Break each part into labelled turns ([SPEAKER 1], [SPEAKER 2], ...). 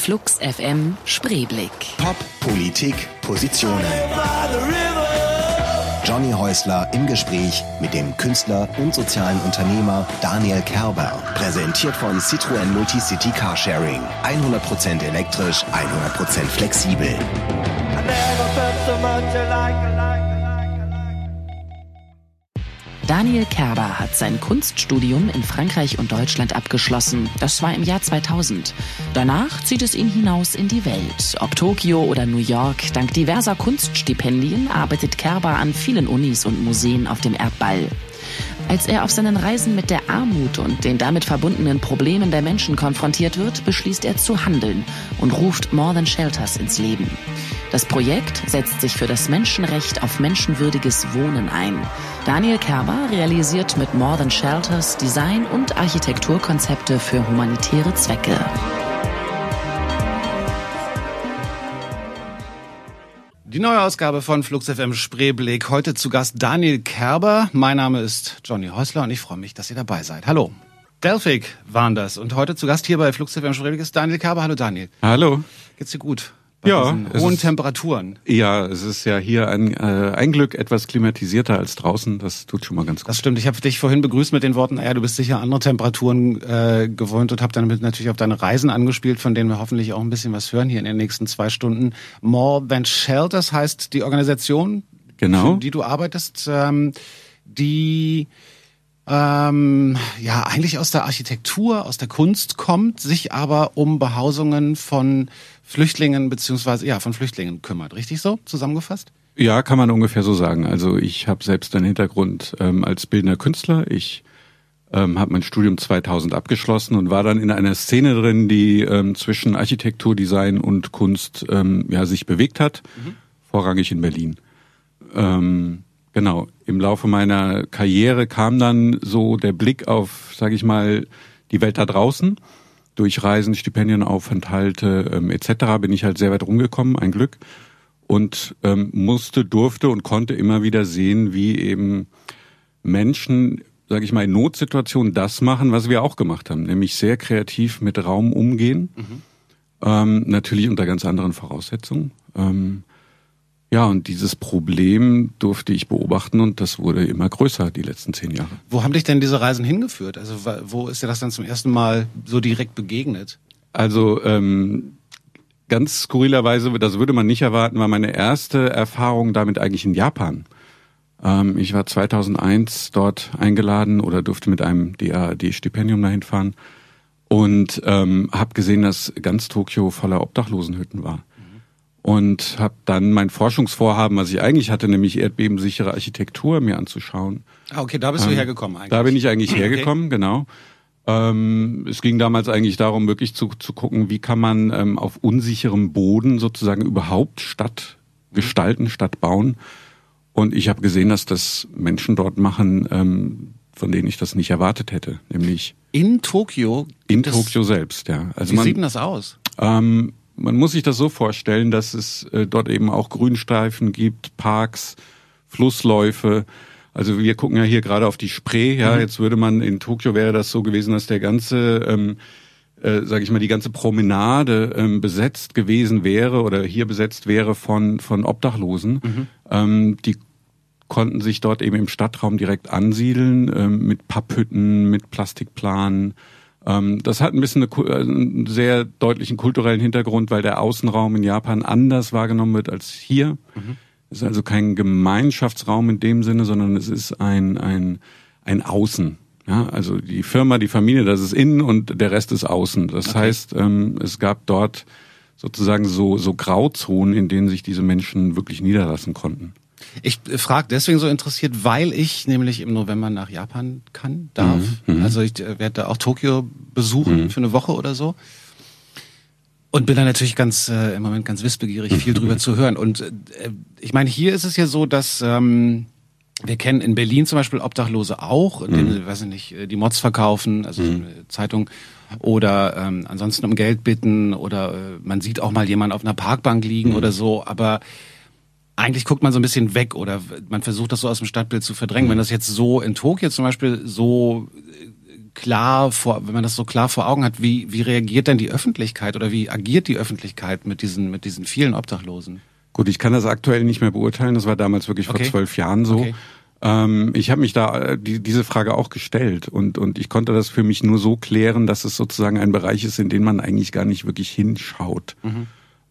[SPEAKER 1] Flux FM Spreeblick.
[SPEAKER 2] Pop, Politik, Positionen. Johnny Häusler im Gespräch mit dem Künstler und sozialen Unternehmer Daniel Kerber. Präsentiert von Citroën Multicity Carsharing. 100% elektrisch, 100% flexibel.
[SPEAKER 1] Daniel Kerber hat sein Kunststudium in Frankreich und Deutschland abgeschlossen. Das war im Jahr 2000. Danach zieht es ihn hinaus in die Welt. Ob Tokio oder New York, dank diverser Kunststipendien arbeitet Kerber an vielen Unis und Museen auf dem Erdball. Als er auf seinen Reisen mit der Armut und den damit verbundenen Problemen der Menschen konfrontiert wird, beschließt er zu handeln und ruft More Than Shelters ins Leben. Das Projekt setzt sich für das Menschenrecht auf menschenwürdiges Wohnen ein. Daniel Kerber realisiert mit More Than Shelters Design- und Architekturkonzepte für humanitäre Zwecke.
[SPEAKER 3] Die neue Ausgabe von Flux FM Spreeblick. Heute zu Gast Daniel Kerber. Mein Name ist Johnny Häusler und ich freue mich, dass ihr dabei seid. Hallo. Delphik waren das. Und heute zu Gast hier bei Flux FM Spreeblick ist Daniel Kerber. Hallo Daniel.
[SPEAKER 4] Hallo.
[SPEAKER 3] Geht's dir gut? Bei
[SPEAKER 4] Ja,
[SPEAKER 3] hohen
[SPEAKER 4] ist-
[SPEAKER 3] Temperaturen.
[SPEAKER 4] Ja, es ist ja hier ein, äh, ein Glück etwas klimatisierter als draußen. Das tut schon mal ganz gut.
[SPEAKER 3] Das stimmt. Ich habe dich vorhin begrüßt mit den Worten, naja, du bist sicher andere Temperaturen äh, gewohnt und habe dann natürlich auf deine Reisen angespielt, von denen wir hoffentlich auch ein bisschen was hören hier in den nächsten zwei Stunden. More Than Shelters heißt die Organisation,
[SPEAKER 4] Genau.
[SPEAKER 3] für die du arbeitest, ähm, die ähm, ja eigentlich aus der Architektur, aus der Kunst kommt, sich aber um Behausungen von Flüchtlingen beziehungsweise ja von Flüchtlingen kümmert. Richtig so zusammengefasst?
[SPEAKER 4] Ja, kann man ungefähr so sagen. Also ich habe selbst einen Hintergrund ähm, als bildender Künstler. Ich ähm, habe mein Studium 2000 abgeschlossen und war dann in einer Szene drin, die ähm, zwischen Architektur, Design und Kunst ähm, ja sich bewegt hat, vorrangig in Berlin. Ähm, genau. Im Laufe meiner Karriere kam dann so der Blick auf, sage ich mal, die Welt da draußen. Durch Reisen, Stipendienaufenthalte ähm, etc. bin ich halt sehr weit rumgekommen, ein Glück und ähm, musste, durfte und konnte immer wieder sehen, wie eben Menschen, sage ich mal, in Notsituationen das machen, was wir auch gemacht haben, nämlich sehr kreativ mit Raum umgehen, ähm, natürlich unter ganz anderen Voraussetzungen. Ähm, ja, und dieses Problem durfte ich beobachten und das wurde immer größer die letzten zehn Jahre.
[SPEAKER 3] Wo haben dich denn diese Reisen hingeführt? Also wo ist dir das dann zum ersten Mal so direkt begegnet?
[SPEAKER 4] Also ähm, ganz skurrilerweise, das würde man nicht erwarten, war meine erste Erfahrung damit eigentlich in Japan. Ähm, ich war 2001 dort eingeladen oder durfte mit einem DAAD-Stipendium dahin fahren und ähm, habe gesehen, dass ganz Tokio voller Obdachlosenhütten war. Und habe dann mein Forschungsvorhaben, was ich eigentlich hatte, nämlich erdbebensichere Architektur mir anzuschauen,
[SPEAKER 3] Ah, okay, da bist du hergekommen eigentlich.
[SPEAKER 4] da bin ich eigentlich hergekommen, genau. Ähm, es ging damals eigentlich darum, wirklich zu, zu gucken, wie kann man ähm, auf unsicherem Boden sozusagen überhaupt Stadt gestalten, Stadt bauen. Und ich habe gesehen, dass das Menschen dort machen, ähm, von denen ich das nicht erwartet hätte, nämlich
[SPEAKER 3] In Tokio?
[SPEAKER 4] in Tokio selbst. Ja, also
[SPEAKER 3] Wie
[SPEAKER 4] man,
[SPEAKER 3] sieht denn das aus?
[SPEAKER 4] ähm, man muss sich das so vorstellen, dass es äh, dort eben auch Grünstreifen gibt, Parks, Flussläufe. Also wir gucken ja hier gerade auf die Spree. Ja,
[SPEAKER 3] Mhm.
[SPEAKER 4] jetzt würde man in Tokio wäre das so gewesen, dass der ganze, ähm, äh, sage ich mal, die ganze Promenade ähm, besetzt gewesen wäre oder hier besetzt wäre von von Obdachlosen.
[SPEAKER 3] Mhm.
[SPEAKER 4] Ähm, die konnten sich dort eben im Stadtraum direkt ansiedeln ähm, mit Papphütten, mit Plastikplanen. Ähm, das hat ein bisschen eine, äh, einen sehr deutlichen kulturellen Hintergrund, weil der Außenraum in Japan anders wahrgenommen wird als hier. Es ist also kein Gemeinschaftsraum in dem Sinne, sondern es ist ein, ein, ein Außen. Ja, also die Firma, die Familie, das ist innen und der Rest ist außen. Das heißt, ähm, es gab dort sozusagen so, so Grauzonen, in denen sich diese Menschen wirklich niederlassen konnten.
[SPEAKER 3] Ich frage deswegen so interessiert, weil ich nämlich im November nach Japan kann, darf.
[SPEAKER 4] Mhm,
[SPEAKER 3] Also ich äh, werde da auch Tokio besuchen für eine Woche oder so. Und bin da natürlich ganz äh, im Moment ganz wissbegierig, viel drüber zu hören. Und äh, ich meine, hier ist es ja so, dass ähm, wir kennen in Berlin zum Beispiel Obdachlose auch, indem sie, weiß ich nicht, äh, die Mods verkaufen, also so eine Zeitung, oder ähm, ansonsten um Geld bitten oder äh, man sieht auch mal jemanden auf einer Parkbank liegen oder so, aber eigentlich guckt man so ein bisschen weg oder man versucht das so aus dem Stadtbild zu verdrängen. Wenn das jetzt so in Tokio zum Beispiel so äh, klar vor, wenn man das so klar vor Augen hat, wie, wie reagiert denn die Öffentlichkeit oder wie agiert die Öffentlichkeit mit diesen, mit diesen vielen Obdachlosen?
[SPEAKER 4] Gut, ich kann das aktuell nicht mehr beurteilen. Das war damals wirklich vor
[SPEAKER 3] Okay.
[SPEAKER 4] zwölf Jahren so.
[SPEAKER 3] Okay.
[SPEAKER 4] Ähm, ich habe mich da äh, die, diese Frage auch gestellt und, und ich konnte das für mich nur so klären, dass es sozusagen ein Bereich ist, in den man eigentlich gar nicht wirklich hinschaut,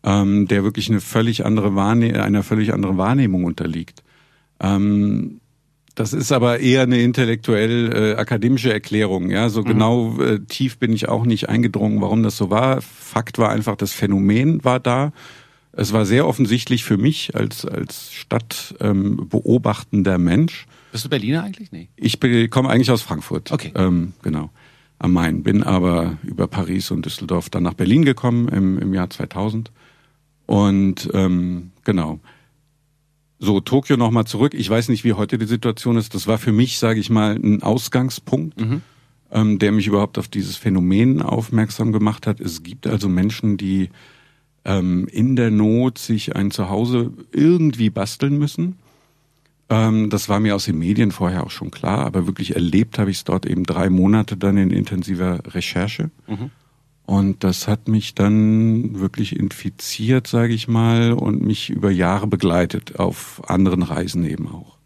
[SPEAKER 4] ähm, der wirklich eine völlig andere Wahrne einer völlig anderen Wahrnehmung unterliegt. Ähm, das ist aber eher eine intellektuell äh, akademische Erklärung. Ja, so genau äh, tief bin ich auch nicht eingedrungen, warum das so war. Fakt war einfach, das Phänomen war da. Es war sehr offensichtlich für mich als als Stadt ähm, Mensch.
[SPEAKER 3] Bist du Berliner eigentlich? Nee.
[SPEAKER 4] Ich bin- komme eigentlich aus Frankfurt.
[SPEAKER 3] Okay.
[SPEAKER 4] Ähm, genau. Am Main. Bin aber über Paris und Düsseldorf dann nach Berlin gekommen im, im Jahr 2000. Und ähm, genau. So, Tokio nochmal zurück. Ich weiß nicht, wie heute die Situation ist. Das war für mich, sage ich mal, ein Ausgangspunkt, ähm, der mich überhaupt auf dieses Phänomen aufmerksam gemacht hat. Es gibt also Menschen, die ähm, in der Not sich ein Zuhause irgendwie basteln müssen. Ähm, das war mir aus den Medien vorher auch schon klar, aber wirklich erlebt habe ich es dort eben drei Monate dann in intensiver Recherche. Und das hat mich dann wirklich infiziert, sage ich mal, und mich über Jahre begleitet, auf anderen Reisen eben auch.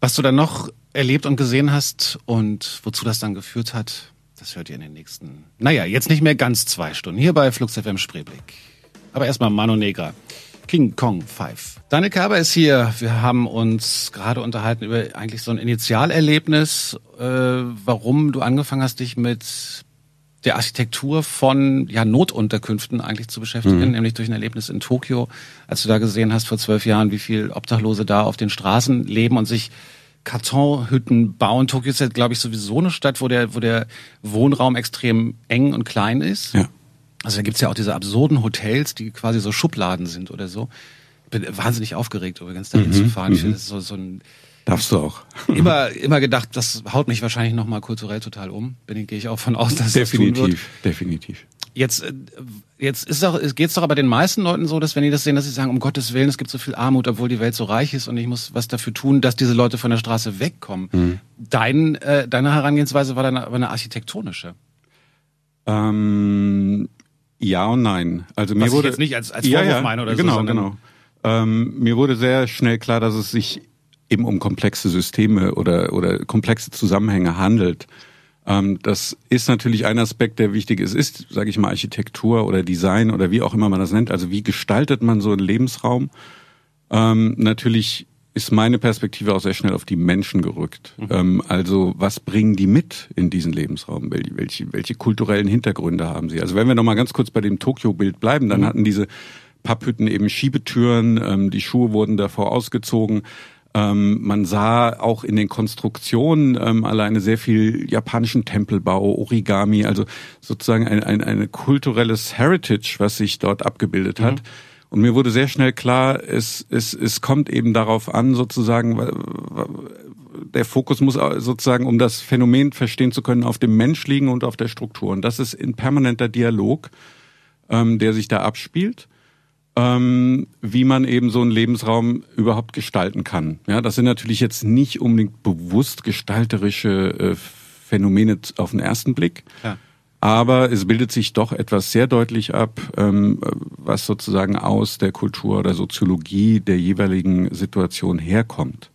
[SPEAKER 3] Was du dann noch erlebt und gesehen hast und wozu das dann geführt hat, das hört ihr in den nächsten, naja, jetzt nicht mehr ganz zwei Stunden, hier bei Flux FM Spreeblick. Aber erstmal Mano Negra, King Kong 5. Daniel Kerber ist hier. Wir haben uns gerade unterhalten über eigentlich so ein Initialerlebnis, äh, warum du angefangen hast, dich mit der Architektur von ja, Notunterkünften eigentlich zu beschäftigen, nämlich durch ein Erlebnis in Tokio, als du da gesehen hast vor zwölf Jahren, wie viel Obdachlose da auf den Straßen leben und sich Kartonhütten bauen. Tokio ist ja, glaube ich, sowieso eine Stadt, wo der, wo der Wohnraum extrem eng und klein ist.
[SPEAKER 4] Ja.
[SPEAKER 3] Also da gibt's ja auch diese absurden Hotels, die quasi so Schubladen sind oder so. Ich bin wahnsinnig aufgeregt übrigens, da hinzufahren. Ich finde, das ist so, so ein
[SPEAKER 4] Darfst du auch.
[SPEAKER 3] immer, immer gedacht, das haut mich wahrscheinlich nochmal kulturell total um. Bin, gehe ich auch von aus, dass das tun wird.
[SPEAKER 4] definitiv, definitiv.
[SPEAKER 3] Jetzt, äh, jetzt ist doch, es geht's doch aber den meisten Leuten so, dass wenn die das sehen, dass sie sagen, um Gottes Willen, es gibt so viel Armut, obwohl die Welt so reich ist und ich muss was dafür tun, dass diese Leute von der Straße wegkommen. Dein, äh, deine Herangehensweise war dann aber eine architektonische.
[SPEAKER 4] Ähm, ja und nein. Also mir
[SPEAKER 3] Was
[SPEAKER 4] wurde
[SPEAKER 3] jetzt nicht als- als Vorwurf meine oder so,
[SPEAKER 4] genau, genau. Ähm, mir wurde sehr schnell klar, dass es sich eben um komplexe Systeme oder oder komplexe Zusammenhänge handelt. Ähm, das ist natürlich ein Aspekt, der wichtig ist, ist, sage ich mal, Architektur oder Design oder wie auch immer man das nennt. Also wie gestaltet man so einen Lebensraum? Ähm, natürlich ist meine Perspektive auch sehr schnell auf die Menschen gerückt. Ähm, also was bringen die mit in diesen Lebensraum? Wel- Welche, welche kulturellen Hintergründe haben sie? Also wenn wir noch mal ganz kurz bei dem Tokio-Bild bleiben, dann hatten diese Papphütten eben Schiebetüren, ähm, die Schuhe wurden davor ausgezogen. Ähm, man sah auch in den Konstruktionen ähm, alleine sehr viel japanischen Tempelbau, Origami, also sozusagen ein, ein, ein kulturelles Heritage, was sich dort abgebildet hat. Und mir wurde sehr schnell klar, es, es, es kommt eben darauf an, sozusagen, der Fokus muss sozusagen, um das Phänomen verstehen zu können, auf dem Mensch liegen und auf der Struktur. Und das ist in permanenter Dialog, ähm, der sich da abspielt ähm, wie man eben so einen Lebensraum überhaupt gestalten kann. Ja, das sind natürlich jetzt nicht unbedingt bewusst gestalterische äh, Phänomene auf den ersten Blick.
[SPEAKER 3] Klar.
[SPEAKER 4] Aber es bildet sich doch etwas sehr deutlich ab, ähm, was sozusagen aus der Kultur oder Soziologie der jeweiligen Situation herkommt.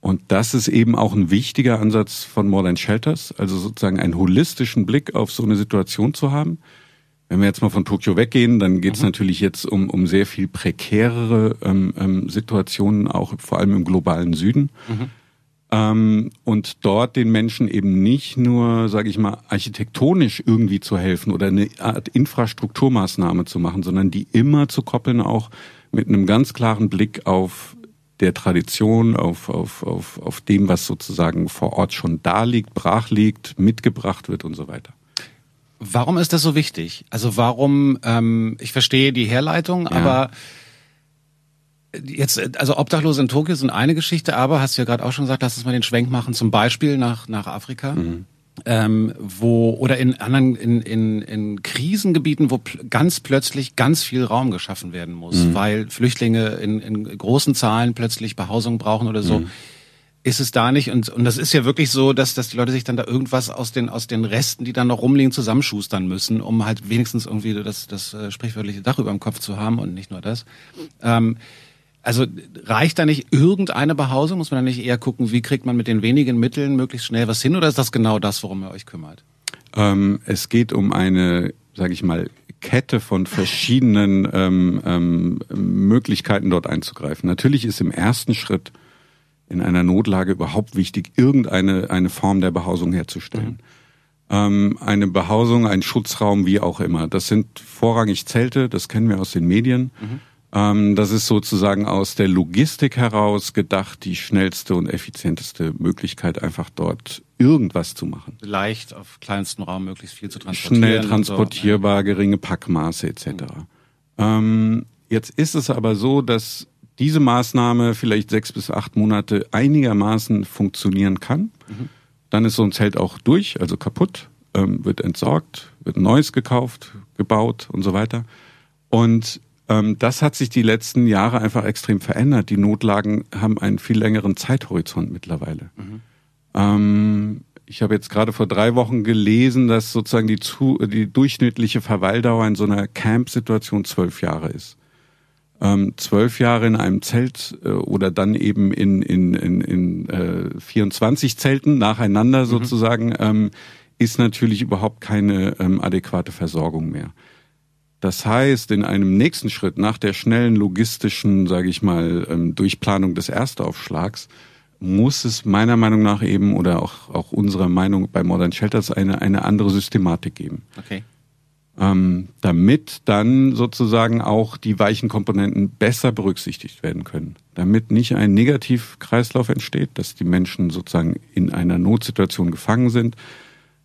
[SPEAKER 4] Und das ist eben auch ein wichtiger Ansatz von Modern Shelters, also sozusagen einen holistischen Blick auf so eine Situation zu haben. Wenn wir jetzt mal von Tokio weggehen, dann geht es natürlich jetzt um, um sehr viel prekärere ähm, ähm, Situationen, auch vor allem im globalen Süden. Ähm, und dort den Menschen eben nicht nur, sage ich mal, architektonisch irgendwie zu helfen oder eine Art Infrastrukturmaßnahme zu machen, sondern die immer zu koppeln auch mit einem ganz klaren Blick auf der Tradition, auf, auf, auf, auf dem, was sozusagen vor Ort schon da liegt, brach liegt, mitgebracht wird und so weiter.
[SPEAKER 3] Warum ist das so wichtig? Also warum, ähm, ich verstehe die Herleitung, aber jetzt, also Obdachlose in Tokio sind eine Geschichte, aber hast du ja gerade auch schon gesagt, lass uns mal den Schwenk machen, zum Beispiel nach, nach Afrika. Ähm, wo oder in anderen in, in, in Krisengebieten, wo pl ganz plötzlich ganz viel Raum geschaffen werden muss, weil Flüchtlinge in, in großen Zahlen plötzlich Behausung brauchen oder so. Ist es da nicht. Und, und das ist ja wirklich so, dass, dass die Leute sich dann da irgendwas aus den, aus den Resten, die dann noch rumliegen, zusammenschustern müssen, um halt wenigstens irgendwie das, das äh, sprichwörtliche Dach über dem Kopf zu haben und nicht nur das. Ähm, also reicht da nicht irgendeine Behausung? Muss man da nicht eher gucken, wie kriegt man mit den wenigen Mitteln möglichst schnell was hin? Oder ist das genau das, worum ihr euch kümmert?
[SPEAKER 4] Ähm, es geht um eine, sage ich mal, Kette von verschiedenen ähm, ähm, Möglichkeiten dort einzugreifen. Natürlich ist im ersten Schritt in einer Notlage überhaupt wichtig, irgendeine eine Form der Behausung herzustellen. Mhm. Ähm, eine Behausung, ein Schutzraum, wie auch immer. Das sind vorrangig Zelte, das kennen wir aus den Medien. Mhm. Ähm, das ist sozusagen aus der Logistik heraus gedacht, die schnellste und effizienteste Möglichkeit, einfach dort irgendwas zu machen.
[SPEAKER 3] Leicht auf kleinstem Raum möglichst viel zu transportieren.
[SPEAKER 4] Schnell transportierbar, so. geringe Packmaße etc. Mhm. Ähm, jetzt ist es aber so, dass diese Maßnahme vielleicht sechs bis acht Monate einigermaßen funktionieren kann. Mhm. Dann ist so ein Zelt auch durch, also kaputt, ähm, wird entsorgt, wird neues gekauft, gebaut und so weiter. Und ähm, das hat sich die letzten Jahre einfach extrem verändert. Die Notlagen haben einen viel längeren Zeithorizont mittlerweile. Mhm. Ähm, ich habe jetzt gerade vor drei Wochen gelesen, dass sozusagen die, zu, die durchschnittliche Verweildauer in so einer Camp-Situation zwölf Jahre ist ähm, zwölf Jahre in einem Zelt äh, oder dann eben in, in, in, in äh, 24 Zelten nacheinander mhm. sozusagen, ähm, ist natürlich überhaupt keine ähm, adäquate Versorgung mehr. Das heißt, in einem nächsten Schritt nach der schnellen logistischen, sage ich mal, ähm, Durchplanung des Erstaufschlags, muss es meiner Meinung nach eben oder auch, auch unserer Meinung bei Modern Shelters eine, eine andere Systematik geben.
[SPEAKER 3] Okay
[SPEAKER 4] ähm, damit dann sozusagen auch die weichen Komponenten besser berücksichtigt werden können. Damit nicht ein Negativkreislauf entsteht, dass die Menschen sozusagen in einer Notsituation gefangen sind,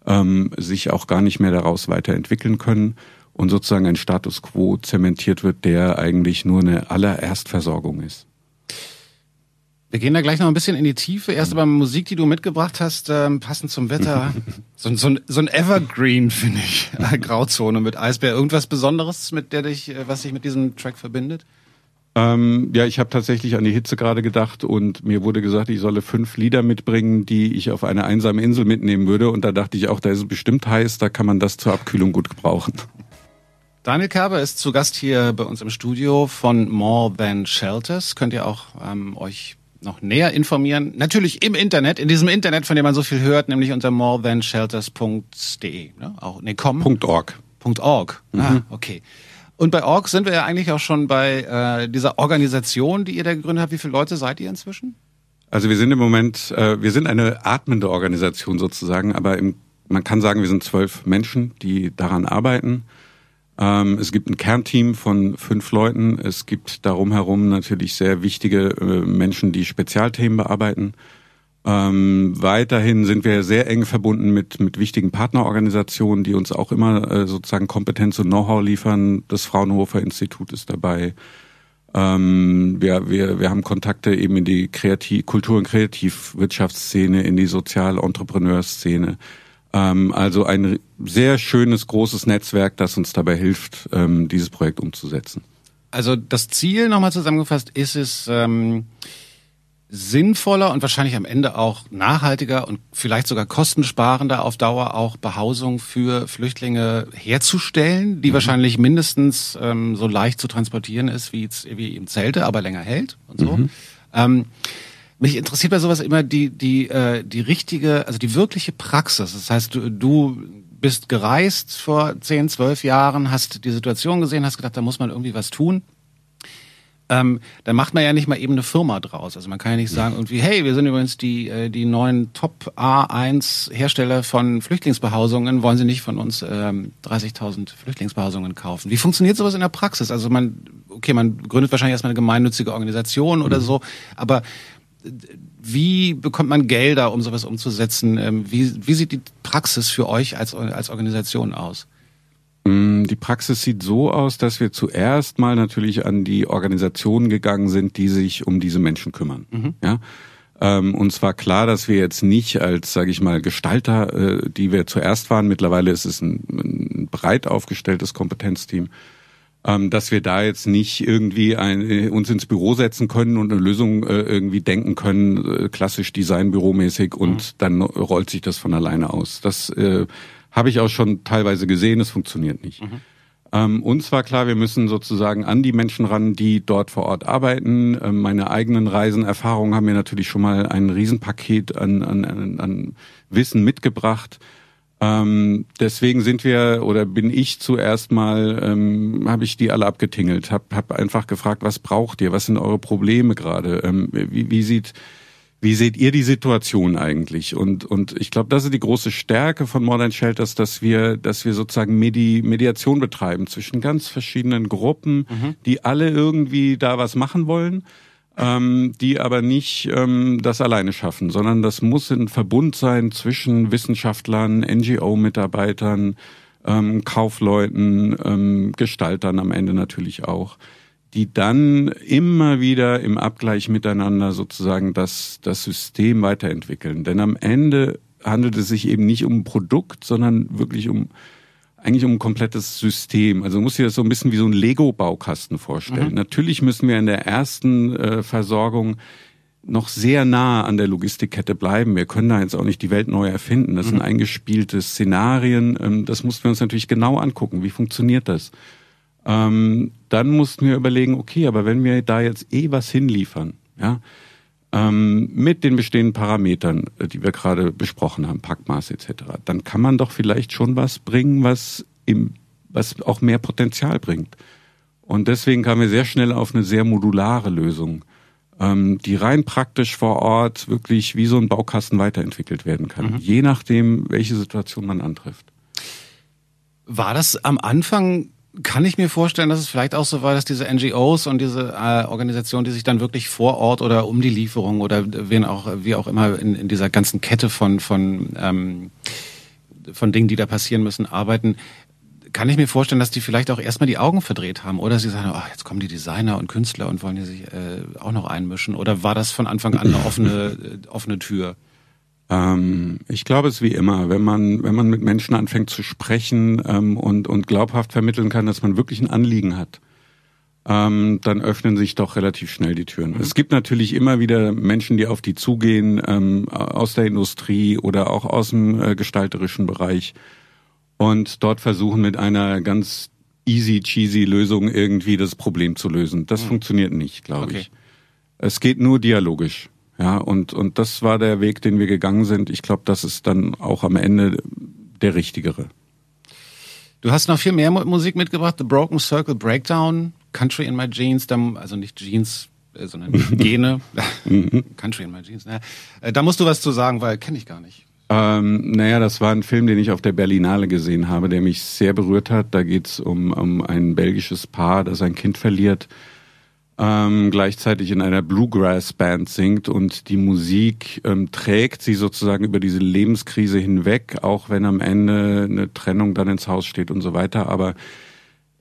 [SPEAKER 4] ähm, sich auch gar nicht mehr daraus weiterentwickeln können und sozusagen ein Status quo zementiert wird, der eigentlich nur eine allererstversorgung ist.
[SPEAKER 3] Wir gehen da gleich noch ein bisschen in die Tiefe. Erst aber Musik, die du mitgebracht hast, ähm, passend zum Wetter. so, so, so ein Evergreen, finde ich. Grauzone mit Eisbär. Irgendwas Besonderes, mit der dich, äh, was sich mit diesem Track verbindet?
[SPEAKER 4] Ähm, ja, ich habe tatsächlich an die Hitze gerade gedacht und mir wurde gesagt, ich solle fünf Lieder mitbringen, die ich auf eine einsame Insel mitnehmen würde. Und da dachte ich auch, da ist es bestimmt heiß, da kann man das zur Abkühlung gut gebrauchen.
[SPEAKER 3] Daniel Kerber ist zu Gast hier bei uns im Studio von More Than Shelters. Könnt ihr auch ähm, euch noch näher informieren. Natürlich im Internet, in diesem Internet, von dem man so viel hört, nämlich unter morethanshelters.de. Ne? Auch, nee, com.
[SPEAKER 4] .org.
[SPEAKER 3] .org. Mhm. Ah, okay. Und bei Org sind wir ja eigentlich auch schon bei äh, dieser Organisation, die ihr da gegründet habt. Wie viele Leute seid ihr inzwischen?
[SPEAKER 4] Also wir sind im Moment, äh, wir sind eine atmende Organisation sozusagen, aber im, man kann sagen, wir sind zwölf Menschen, die daran arbeiten. Ähm, es gibt ein Kernteam von fünf Leuten. Es gibt darum herum natürlich sehr wichtige äh, Menschen, die Spezialthemen bearbeiten. Ähm, weiterhin sind wir sehr eng verbunden mit, mit wichtigen Partnerorganisationen, die uns auch immer äh, sozusagen Kompetenz und Know-how liefern. Das Fraunhofer Institut ist dabei. Ähm, wir, wir, wir haben Kontakte eben in die Kreativ Kultur- und Kreativwirtschaftsszene, in die Sozial-Entrepreneursszene. Ähm, also ein sehr schönes, großes Netzwerk, das uns dabei hilft, ähm, dieses Projekt umzusetzen.
[SPEAKER 3] Also das Ziel, nochmal zusammengefasst, ist es ähm, sinnvoller und wahrscheinlich am Ende auch nachhaltiger und vielleicht sogar kostensparender auf Dauer auch Behausung für Flüchtlinge herzustellen, die mhm. wahrscheinlich mindestens ähm, so leicht zu transportieren ist wie, wie im Zelte, aber länger hält und so. Mhm. Ähm, mich interessiert bei sowas immer die, die, äh, die richtige, also die wirkliche Praxis. Das heißt, du, du bist gereist vor zehn, zwölf Jahren, hast die Situation gesehen, hast gedacht, da muss man irgendwie was tun. Ähm, dann macht man ja nicht mal eben eine Firma draus. Also man kann ja nicht sagen irgendwie, hey, wir sind übrigens die, äh, die neuen Top A1 Hersteller von Flüchtlingsbehausungen, wollen Sie nicht von uns ähm, 30.000 Flüchtlingsbehausungen kaufen? Wie funktioniert sowas in der Praxis? Also man, okay, man gründet wahrscheinlich erstmal eine gemeinnützige Organisation oder mhm. so, aber wie bekommt man Gelder, um sowas umzusetzen? Ähm, wie, wie sieht die Praxis für euch als, als Organisation aus?
[SPEAKER 4] Mm, die Praxis sieht so aus, dass wir zuerst mal natürlich an die Organisationen gegangen sind, die sich um diese Menschen kümmern. Mhm. Ja. Ähm, und zwar klar, dass wir jetzt nicht als, sage ich mal, Gestalter, äh, die wir zuerst waren, mittlerweile ist es ein, ein breit aufgestelltes Kompetenzteam, dass wir da jetzt nicht irgendwie ein, äh, uns ins Büro setzen können und eine Lösung äh, irgendwie denken können, äh, klassisch Designbüromäßig und mhm. dann rollt sich das von alleine aus. Das äh, habe ich auch schon teilweise gesehen, es funktioniert nicht. Mhm. Ähm, uns war klar, wir müssen sozusagen an die Menschen ran, die dort vor Ort arbeiten. Ähm, meine eigenen Reisenerfahrungen haben mir natürlich schon mal ein Riesenpaket an, an, an Wissen mitgebracht. Ähm, deswegen sind wir oder bin ich zuerst mal, ähm, habe ich die alle abgetingelt, habe hab einfach gefragt, was braucht ihr, was sind eure Probleme gerade, ähm, wie, wie sieht wie seht ihr die Situation eigentlich? Und, und ich glaube, das ist die große Stärke von Modern Shelters, dass wir, dass wir sozusagen Medi Mediation betreiben zwischen ganz verschiedenen Gruppen, mhm. die alle irgendwie da was machen wollen, ähm, die aber nicht ähm, das alleine schaffen, sondern das muss ein Verbund sein zwischen Wissenschaftlern, NGO-Mitarbeitern, ähm, Kaufleuten, ähm, Gestaltern am Ende natürlich auch die dann immer wieder im Abgleich miteinander sozusagen das, das System weiterentwickeln. Denn am Ende handelt es sich eben nicht um ein Produkt, sondern wirklich um eigentlich um ein komplettes System. Also muss sich das so ein bisschen wie so ein Lego-Baukasten vorstellen. Mhm. Natürlich müssen wir in der ersten äh, Versorgung noch sehr nah an der Logistikkette bleiben. Wir können da jetzt auch nicht die Welt neu erfinden. Das mhm. sind eingespielte Szenarien. Ähm, das mussten wir uns natürlich genau angucken. Wie funktioniert das? Ähm, dann mussten wir überlegen, okay, aber wenn wir da jetzt eh was hinliefern, ja, ähm, mit den bestehenden Parametern, äh, die wir gerade besprochen haben, Packmaß etc., dann kann man doch vielleicht schon was bringen, was im, was auch mehr Potenzial bringt. Und deswegen kamen wir sehr schnell auf eine sehr modulare Lösung, ähm, die rein praktisch vor Ort wirklich wie so ein Baukasten weiterentwickelt werden kann, mhm. je nachdem, welche Situation man antrifft.
[SPEAKER 3] War das am Anfang kann ich mir vorstellen, dass es vielleicht auch so war, dass diese NGOs und diese äh, Organisationen, die sich dann wirklich vor Ort oder um die Lieferung oder wen auch, wie auch immer in, in dieser ganzen Kette von, von, ähm, von Dingen, die da passieren müssen, arbeiten, kann ich mir vorstellen, dass die vielleicht auch erstmal die Augen verdreht haben oder sie sagen, oh, jetzt kommen die Designer und Künstler und wollen hier sich äh, auch noch einmischen oder war das von Anfang an eine offene, äh, offene Tür?
[SPEAKER 4] Ähm, ich glaube, es ist wie immer, wenn man, wenn man mit Menschen anfängt zu sprechen ähm, und, und glaubhaft vermitteln kann, dass man wirklich ein Anliegen hat, ähm, dann öffnen sich doch relativ schnell die Türen. Mhm. Es gibt natürlich immer wieder Menschen, die auf die zugehen, ähm, aus der Industrie oder auch aus dem äh, gestalterischen Bereich und dort versuchen mit einer ganz easy cheesy Lösung irgendwie das Problem zu lösen. Das mhm. funktioniert nicht, glaube okay. ich. Es geht nur dialogisch. Ja, und, und das war der Weg, den wir gegangen sind. Ich glaube, das ist dann auch am Ende der richtigere.
[SPEAKER 3] Du hast noch viel mehr Musik mitgebracht. The Broken Circle Breakdown, Country in My Jeans, also nicht Jeans, äh, sondern Gene. Mhm. Country in My Jeans. Naja. Äh, da musst du was zu sagen, weil kenne ich gar nicht.
[SPEAKER 4] Ähm, naja, das war ein Film, den ich auf der Berlinale gesehen habe, der mich sehr berührt hat. Da geht's um, um ein belgisches Paar, das ein Kind verliert ähm, gleichzeitig in einer Bluegrass-Band singt und die Musik ähm, trägt sie sozusagen über diese Lebenskrise hinweg, auch wenn am Ende eine Trennung dann ins Haus steht und so weiter. Aber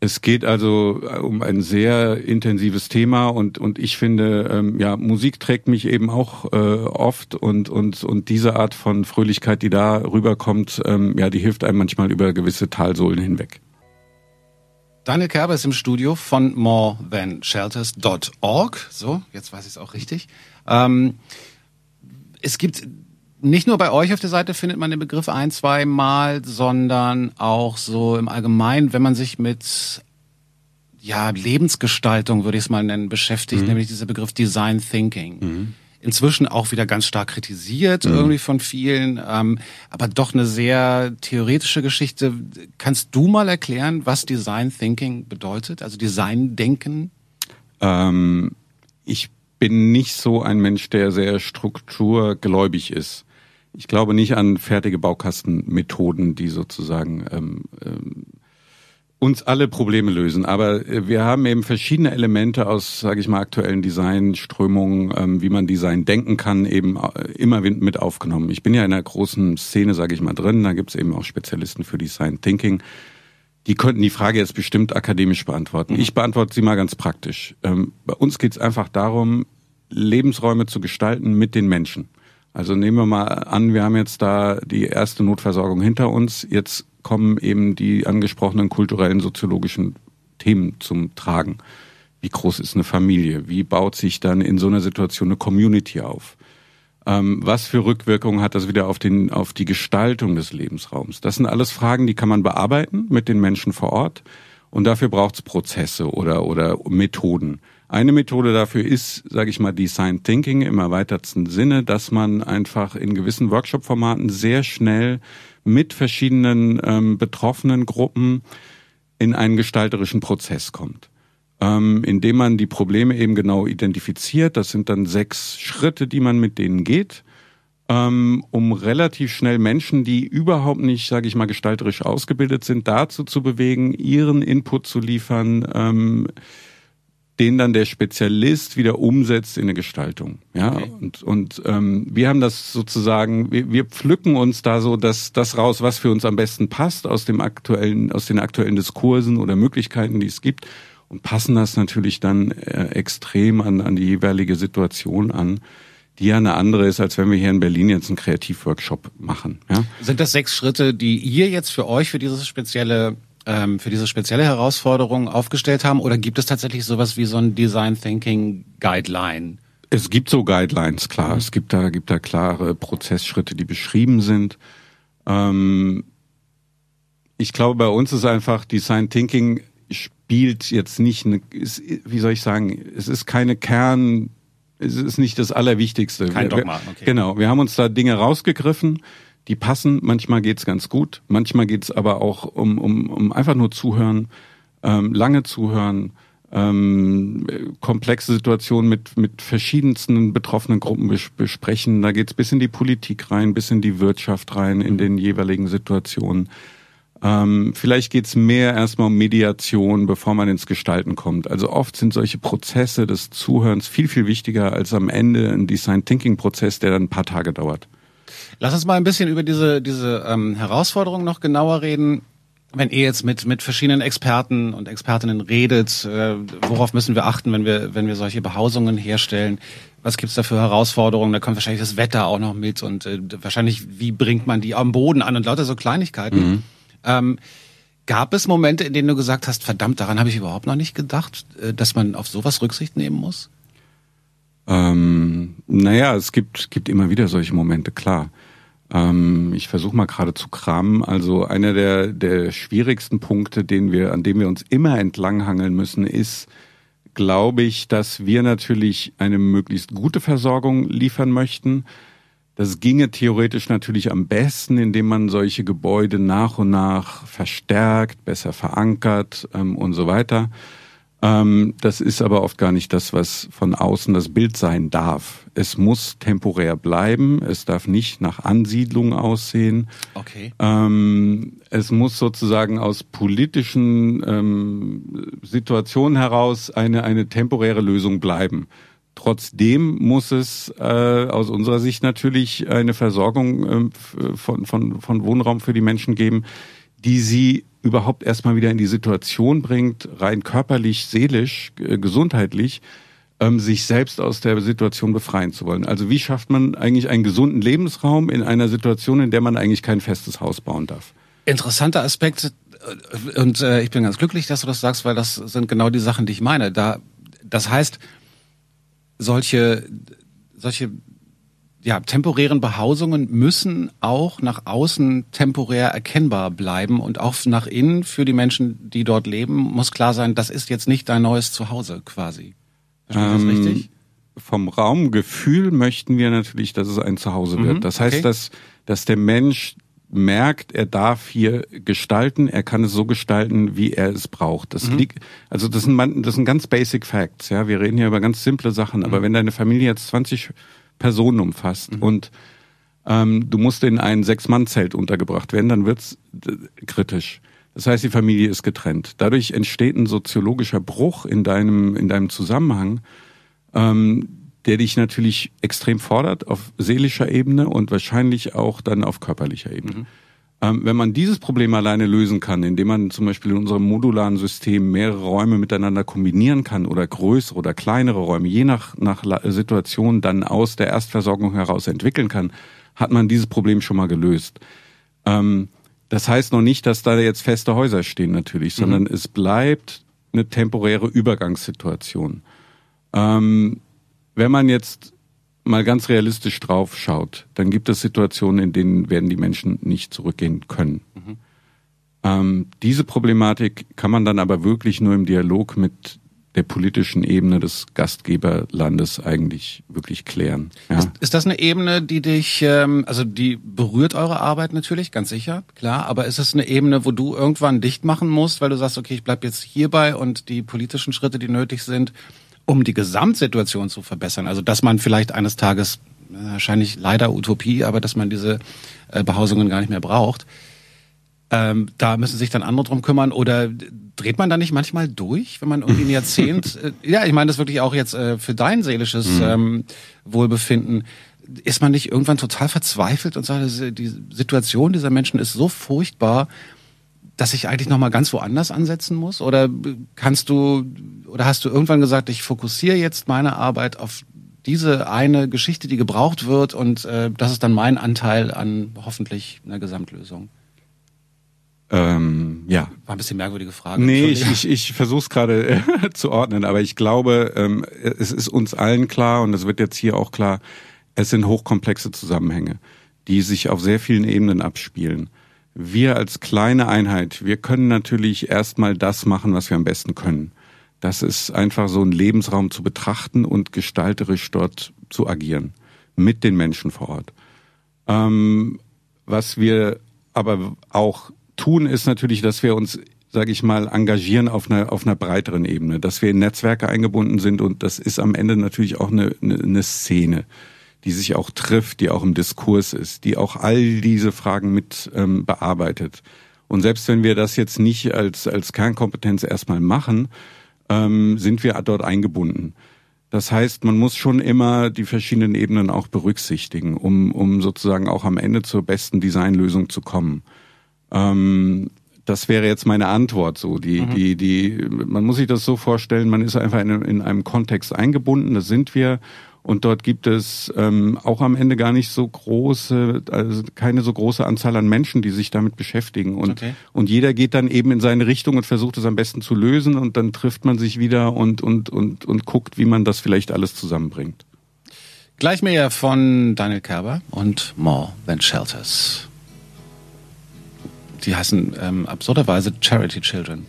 [SPEAKER 4] es geht also äh, um ein sehr intensives Thema und und ich finde ähm, ja Musik trägt mich eben auch äh, oft und und und diese Art von Fröhlichkeit, die da rüberkommt, ähm, ja, die hilft einem manchmal über gewisse Talsohlen hinweg.
[SPEAKER 3] Daniel Kerber ist im Studio von morethanshelters.org. So, jetzt weiß ich es auch richtig. Ähm, es gibt nicht nur bei euch auf der Seite findet man den Begriff ein, zwei Mal, sondern auch so im Allgemeinen, wenn man sich mit ja, Lebensgestaltung, würde ich es mal nennen, beschäftigt, mhm. nämlich dieser Begriff Design Thinking. Mhm inzwischen auch wieder ganz stark kritisiert, mhm. irgendwie von vielen, ähm, aber doch eine sehr theoretische Geschichte. Kannst du mal erklären, was Design Thinking bedeutet, also Design Denken?
[SPEAKER 4] Ähm, ich bin nicht so ein Mensch, der sehr strukturgläubig ist. Ich glaube nicht an fertige Baukastenmethoden, die sozusagen ähm, ähm, uns alle Probleme lösen. Aber äh, wir haben eben verschiedene Elemente aus, sage ich mal, aktuellen Designströmungen, ähm, wie man Design denken kann, eben äh, immer mit aufgenommen. Ich bin ja in einer großen Szene, sage ich mal, drin. Da gibt's eben auch Spezialisten für Design Thinking. Die könnten die Frage jetzt bestimmt akademisch beantworten. Mhm. Ich beantworte sie mal ganz praktisch. Ähm, bei uns geht's einfach darum, Lebensräume zu gestalten mit den Menschen. Also nehmen wir mal an, wir haben jetzt da die erste Notversorgung hinter uns. Jetzt kommen eben die angesprochenen kulturellen, soziologischen Themen zum Tragen. Wie groß ist eine Familie? Wie baut sich dann in so einer Situation eine Community auf? Ähm, was für Rückwirkungen hat das wieder auf, den, auf die Gestaltung des Lebensraums? Das sind alles Fragen, die kann man bearbeiten mit den Menschen vor Ort. Und dafür braucht es Prozesse oder, oder Methoden. Eine Methode dafür ist, sage ich mal, Design Thinking im erweitertsten Sinne, dass man einfach in gewissen Workshop-Formaten sehr schnell mit verschiedenen ähm, betroffenen Gruppen in einen gestalterischen Prozess kommt ähm, indem man die Probleme eben genau identifiziert. Das sind dann sechs Schritte, die man mit denen geht, ähm, um relativ schnell Menschen, die überhaupt nicht, sage ich mal, gestalterisch ausgebildet sind, dazu zu bewegen, ihren Input zu liefern. Ähm, den dann der Spezialist wieder umsetzt in eine Gestaltung. Ja, okay. und, und ähm, wir haben das sozusagen, wir, wir pflücken uns da so das, das raus, was für uns am besten passt aus dem aktuellen, aus den aktuellen Diskursen oder Möglichkeiten, die es gibt und passen das natürlich dann äh, extrem an, an die jeweilige Situation an die ja eine andere ist, als wenn wir hier in Berlin jetzt einen Kreativworkshop machen. Ja?
[SPEAKER 3] Sind das sechs Schritte, die ihr jetzt für euch für dieses spezielle ähm, für diese spezielle Herausforderung aufgestellt haben, oder gibt es tatsächlich sowas wie so ein Design Thinking Guideline?
[SPEAKER 4] Es gibt so Guidelines, klar. Es gibt da gibt da klare Prozessschritte, die beschrieben sind. Ähm, ich glaube, bei uns ist einfach Design Thinking spielt jetzt nicht eine, ist, wie soll ich sagen, es ist keine Kern, es ist nicht das Allerwichtigste.
[SPEAKER 3] Kein Dogma, okay.
[SPEAKER 4] Genau, wir haben uns da Dinge rausgegriffen, die passen, manchmal geht's ganz gut, manchmal geht's aber auch um, um, um einfach nur zuhören, ähm, lange zuhören, ähm, komplexe Situationen mit, mit verschiedensten betroffenen Gruppen bes besprechen. Da geht's bis in die Politik rein, bis in die Wirtschaft rein, in den jeweiligen Situationen. Ähm, vielleicht geht's mehr erstmal um Mediation, bevor man ins Gestalten kommt. Also oft sind solche Prozesse des Zuhörens viel, viel wichtiger als am Ende ein Design Thinking Prozess, der dann ein paar Tage dauert.
[SPEAKER 3] Lass uns mal ein bisschen über diese, diese ähm, Herausforderung noch genauer reden. Wenn ihr jetzt mit, mit verschiedenen Experten und Expertinnen redet, äh, worauf müssen wir achten, wenn wir, wenn wir solche Behausungen herstellen? Was gibt's da für Herausforderungen? Da kommt wahrscheinlich das Wetter auch noch mit und äh, wahrscheinlich, wie bringt man die am Boden an und lauter so Kleinigkeiten. Mhm. Ähm, gab es Momente, in denen du gesagt hast, verdammt, daran habe ich überhaupt noch nicht gedacht, äh, dass man auf sowas Rücksicht nehmen muss?
[SPEAKER 4] Ähm, naja, es gibt, gibt immer wieder solche Momente, klar. Ähm, ich versuche mal gerade zu kramen. Also einer der, der schwierigsten Punkte, den wir, an dem wir uns immer entlanghangeln müssen, ist, glaube ich, dass wir natürlich eine möglichst gute Versorgung liefern möchten das ginge theoretisch natürlich am besten, indem man solche Gebäude nach und nach verstärkt, besser verankert ähm, und so weiter. Ähm, das ist aber oft gar nicht das, was von außen das Bild sein darf. Es muss temporär bleiben, es darf nicht nach Ansiedlung aussehen.
[SPEAKER 3] Okay.
[SPEAKER 4] Ähm, es muss sozusagen aus politischen ähm, Situationen heraus eine, eine temporäre Lösung bleiben. Trotzdem muss es äh, aus unserer Sicht natürlich eine Versorgung äh, von, von, von Wohnraum für die Menschen geben, die sie überhaupt erstmal wieder in die Situation bringt, rein körperlich, seelisch, äh, gesundheitlich, ähm, sich selbst aus der Situation befreien zu wollen. Also wie schafft man eigentlich einen gesunden Lebensraum in einer Situation, in der man eigentlich kein festes Haus bauen darf?
[SPEAKER 3] Interessanter Aspekt. Und äh, ich bin ganz glücklich, dass du das sagst, weil das sind genau die Sachen, die ich meine. Da, das heißt, solche, solche ja, temporären Behausungen müssen auch nach außen temporär erkennbar bleiben und auch nach innen für die Menschen, die dort leben, muss klar sein, das ist jetzt nicht dein neues Zuhause quasi.
[SPEAKER 4] Verstehe ähm, das richtig? Vom Raumgefühl möchten wir natürlich, dass es ein Zuhause wird. Mhm, das heißt, okay. dass, dass der Mensch merkt, er darf hier gestalten, er kann es so gestalten, wie er es braucht. Das mhm. liegt, also das sind, das sind ganz basic Facts, ja. Wir reden hier über ganz simple Sachen, aber mhm. wenn deine Familie jetzt 20 Personen umfasst mhm. und ähm, du musst in ein Sechs-Mann-Zelt untergebracht werden, dann wird's äh, kritisch. Das heißt, die Familie ist getrennt. Dadurch entsteht ein soziologischer Bruch in deinem, in deinem Zusammenhang, ähm, der dich natürlich extrem fordert auf seelischer Ebene und wahrscheinlich auch dann auf körperlicher Ebene. Mhm. Ähm, wenn man dieses Problem alleine lösen kann, indem man zum Beispiel in unserem modularen System mehrere Räume miteinander kombinieren kann oder größere oder kleinere Räume, je nach, nach Situation dann aus der Erstversorgung heraus entwickeln kann, hat man dieses Problem schon mal gelöst. Ähm, das heißt noch nicht, dass da jetzt feste Häuser stehen natürlich, sondern mhm. es bleibt eine temporäre Übergangssituation. Ähm, wenn man jetzt mal ganz realistisch drauf schaut, dann gibt es Situationen, in denen werden die Menschen nicht zurückgehen können. Mhm. Ähm, diese Problematik kann man dann aber wirklich nur im Dialog mit der politischen Ebene des Gastgeberlandes eigentlich wirklich klären.
[SPEAKER 3] Ja? Ist, ist, das eine Ebene, die dich, ähm, also die berührt eure Arbeit natürlich, ganz sicher, klar, aber ist es eine Ebene, wo du irgendwann dicht machen musst, weil du sagst, okay, ich bleib jetzt hierbei und die politischen Schritte, die nötig sind, um die Gesamtsituation zu verbessern, also dass man vielleicht eines Tages, äh, wahrscheinlich leider Utopie, aber dass man diese äh, Behausungen gar nicht mehr braucht, ähm, da müssen sich dann andere drum kümmern. Oder dreht man da nicht manchmal durch, wenn man irgendwie ein Jahrzehnt, äh, ja, ich meine das wirklich auch jetzt äh, für dein seelisches mhm. ähm, Wohlbefinden, ist man nicht irgendwann total verzweifelt und sagt, die Situation dieser Menschen ist so furchtbar, dass ich eigentlich noch mal ganz woanders ansetzen muss? Oder kannst du oder hast du irgendwann gesagt, ich fokussiere jetzt meine Arbeit auf diese eine Geschichte, die gebraucht wird und äh, das ist dann mein Anteil an hoffentlich einer Gesamtlösung?
[SPEAKER 4] Ähm, ja.
[SPEAKER 3] War ein bisschen merkwürdige Frage.
[SPEAKER 4] Nee, ich, ich, ich versuche es gerade äh, zu ordnen, aber ich glaube, ähm, es ist uns allen klar und es wird jetzt hier auch klar, es sind hochkomplexe Zusammenhänge, die sich auf sehr vielen Ebenen abspielen. Wir als kleine Einheit, wir können natürlich erstmal das machen, was wir am besten können. Das ist einfach so ein Lebensraum zu betrachten und gestalterisch dort zu agieren. Mit den Menschen vor Ort. Ähm, was wir aber auch tun, ist natürlich, dass wir uns sage ich mal, engagieren auf einer, auf einer breiteren Ebene, dass wir in Netzwerke eingebunden sind und das ist am Ende natürlich auch eine, eine, eine Szene, die sich auch trifft, die auch im Diskurs ist, die auch all diese Fragen mit ähm, bearbeitet. Und selbst wenn wir das jetzt nicht als, als Kernkompetenz erstmal machen, ähm, sind wir dort eingebunden. Das heißt, man muss schon immer die verschiedenen Ebenen auch berücksichtigen, um, um sozusagen auch am Ende zur besten Designlösung zu kommen. Ähm, das wäre jetzt meine Antwort so. Die, mhm. die, die, man muss sich das so vorstellen, man ist einfach in, in einem Kontext eingebunden, das sind wir. Und dort gibt es ähm, auch am Ende gar nicht so große, also keine so große Anzahl an Menschen, die sich damit beschäftigen. Und, okay. und jeder geht dann eben in seine Richtung und versucht es am besten zu lösen und dann trifft man sich wieder und, und, und, und guckt, wie man das vielleicht alles zusammenbringt.
[SPEAKER 3] Gleich mehr von Daniel Kerber und More Than Shelters die heißen ähm, absurderweise Charity Children.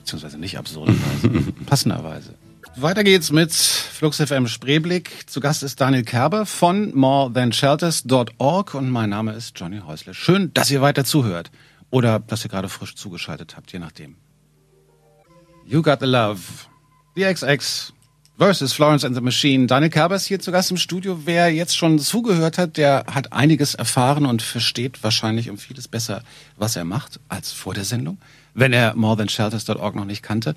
[SPEAKER 3] Beziehungsweise nicht absurderweise, passenderweise. Weiter geht's mit Flux FM Spreeblick. Zu Gast ist Daniel Kerber von morethanshelters.org und mein Name ist Johnny Häusle. Schön, dass ihr weiter zuhört. Oder dass ihr gerade frisch zugeschaltet habt, je nachdem. You Got the Love. The XX versus Florence and the Machine. Daniel Kerber ist hier zu Gast im Studio. Wer jetzt schon zugehört hat, der hat einiges erfahren und versteht wahrscheinlich um vieles besser, was er macht, als vor der Sendung, wenn er morethanshelters.org noch nicht kannte.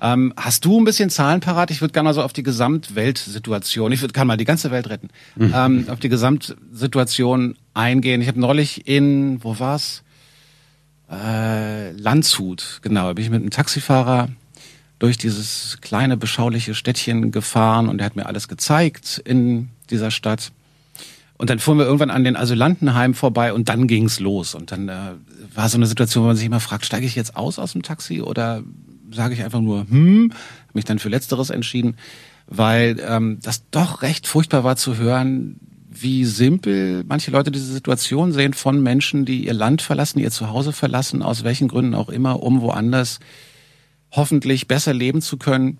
[SPEAKER 3] Ähm, hast du ein bisschen Zahlen parat? Ich würde gerne mal so auf die Gesamtweltsituation, ich würde gerne mal die ganze Welt retten, mhm. ähm, auf die Gesamtsituation eingehen. Ich habe neulich in, wo war's? Äh, Landshut, genau, bin ich mit einem Taxifahrer durch dieses kleine, beschauliche Städtchen gefahren und er hat mir alles gezeigt in dieser Stadt. Und dann fuhren wir irgendwann an den Asylantenheim vorbei und dann ging's los. Und dann äh, war so eine Situation, wo man sich immer fragt, steige ich jetzt aus aus dem Taxi oder sage ich einfach nur, hm, mich dann für Letzteres entschieden, weil ähm, das doch recht furchtbar war zu hören, wie simpel manche Leute diese Situation sehen von Menschen, die ihr Land verlassen, ihr Zuhause verlassen, aus welchen Gründen auch immer, um woanders hoffentlich besser leben zu können.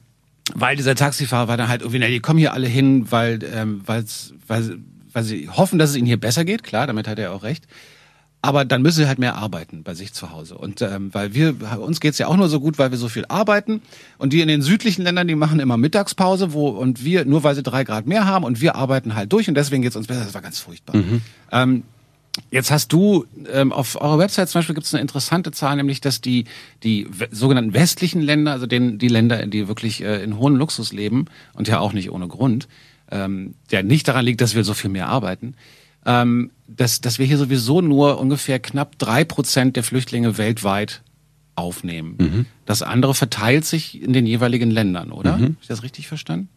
[SPEAKER 3] Weil dieser Taxifahrer war dann halt irgendwie, na, die kommen hier alle hin, weil, ähm, weil's, weil, weil sie hoffen, dass es ihnen hier besser geht. Klar, damit hat er auch recht. Aber dann müssen sie halt mehr arbeiten bei sich zu Hause. Und ähm, weil wir, uns geht's ja auch nur so gut, weil wir so viel arbeiten. Und die in den südlichen Ländern, die machen immer Mittagspause, wo und wir, nur weil sie drei Grad mehr haben und wir arbeiten halt durch und deswegen geht's uns besser. Das war ganz furchtbar. Mhm. Ähm, Jetzt hast du ähm, auf eurer Website zum Beispiel gibt es eine interessante Zahl, nämlich dass die die sogenannten westlichen Länder, also den, die Länder, die wirklich äh, in hohem Luxus leben und ja auch nicht ohne Grund, ähm, der nicht daran liegt, dass wir so viel mehr arbeiten, ähm, dass, dass wir hier sowieso nur ungefähr knapp drei Prozent der Flüchtlinge weltweit aufnehmen. Mhm. Das andere verteilt sich in den jeweiligen Ländern, oder? Mhm. Habe ich das richtig verstanden?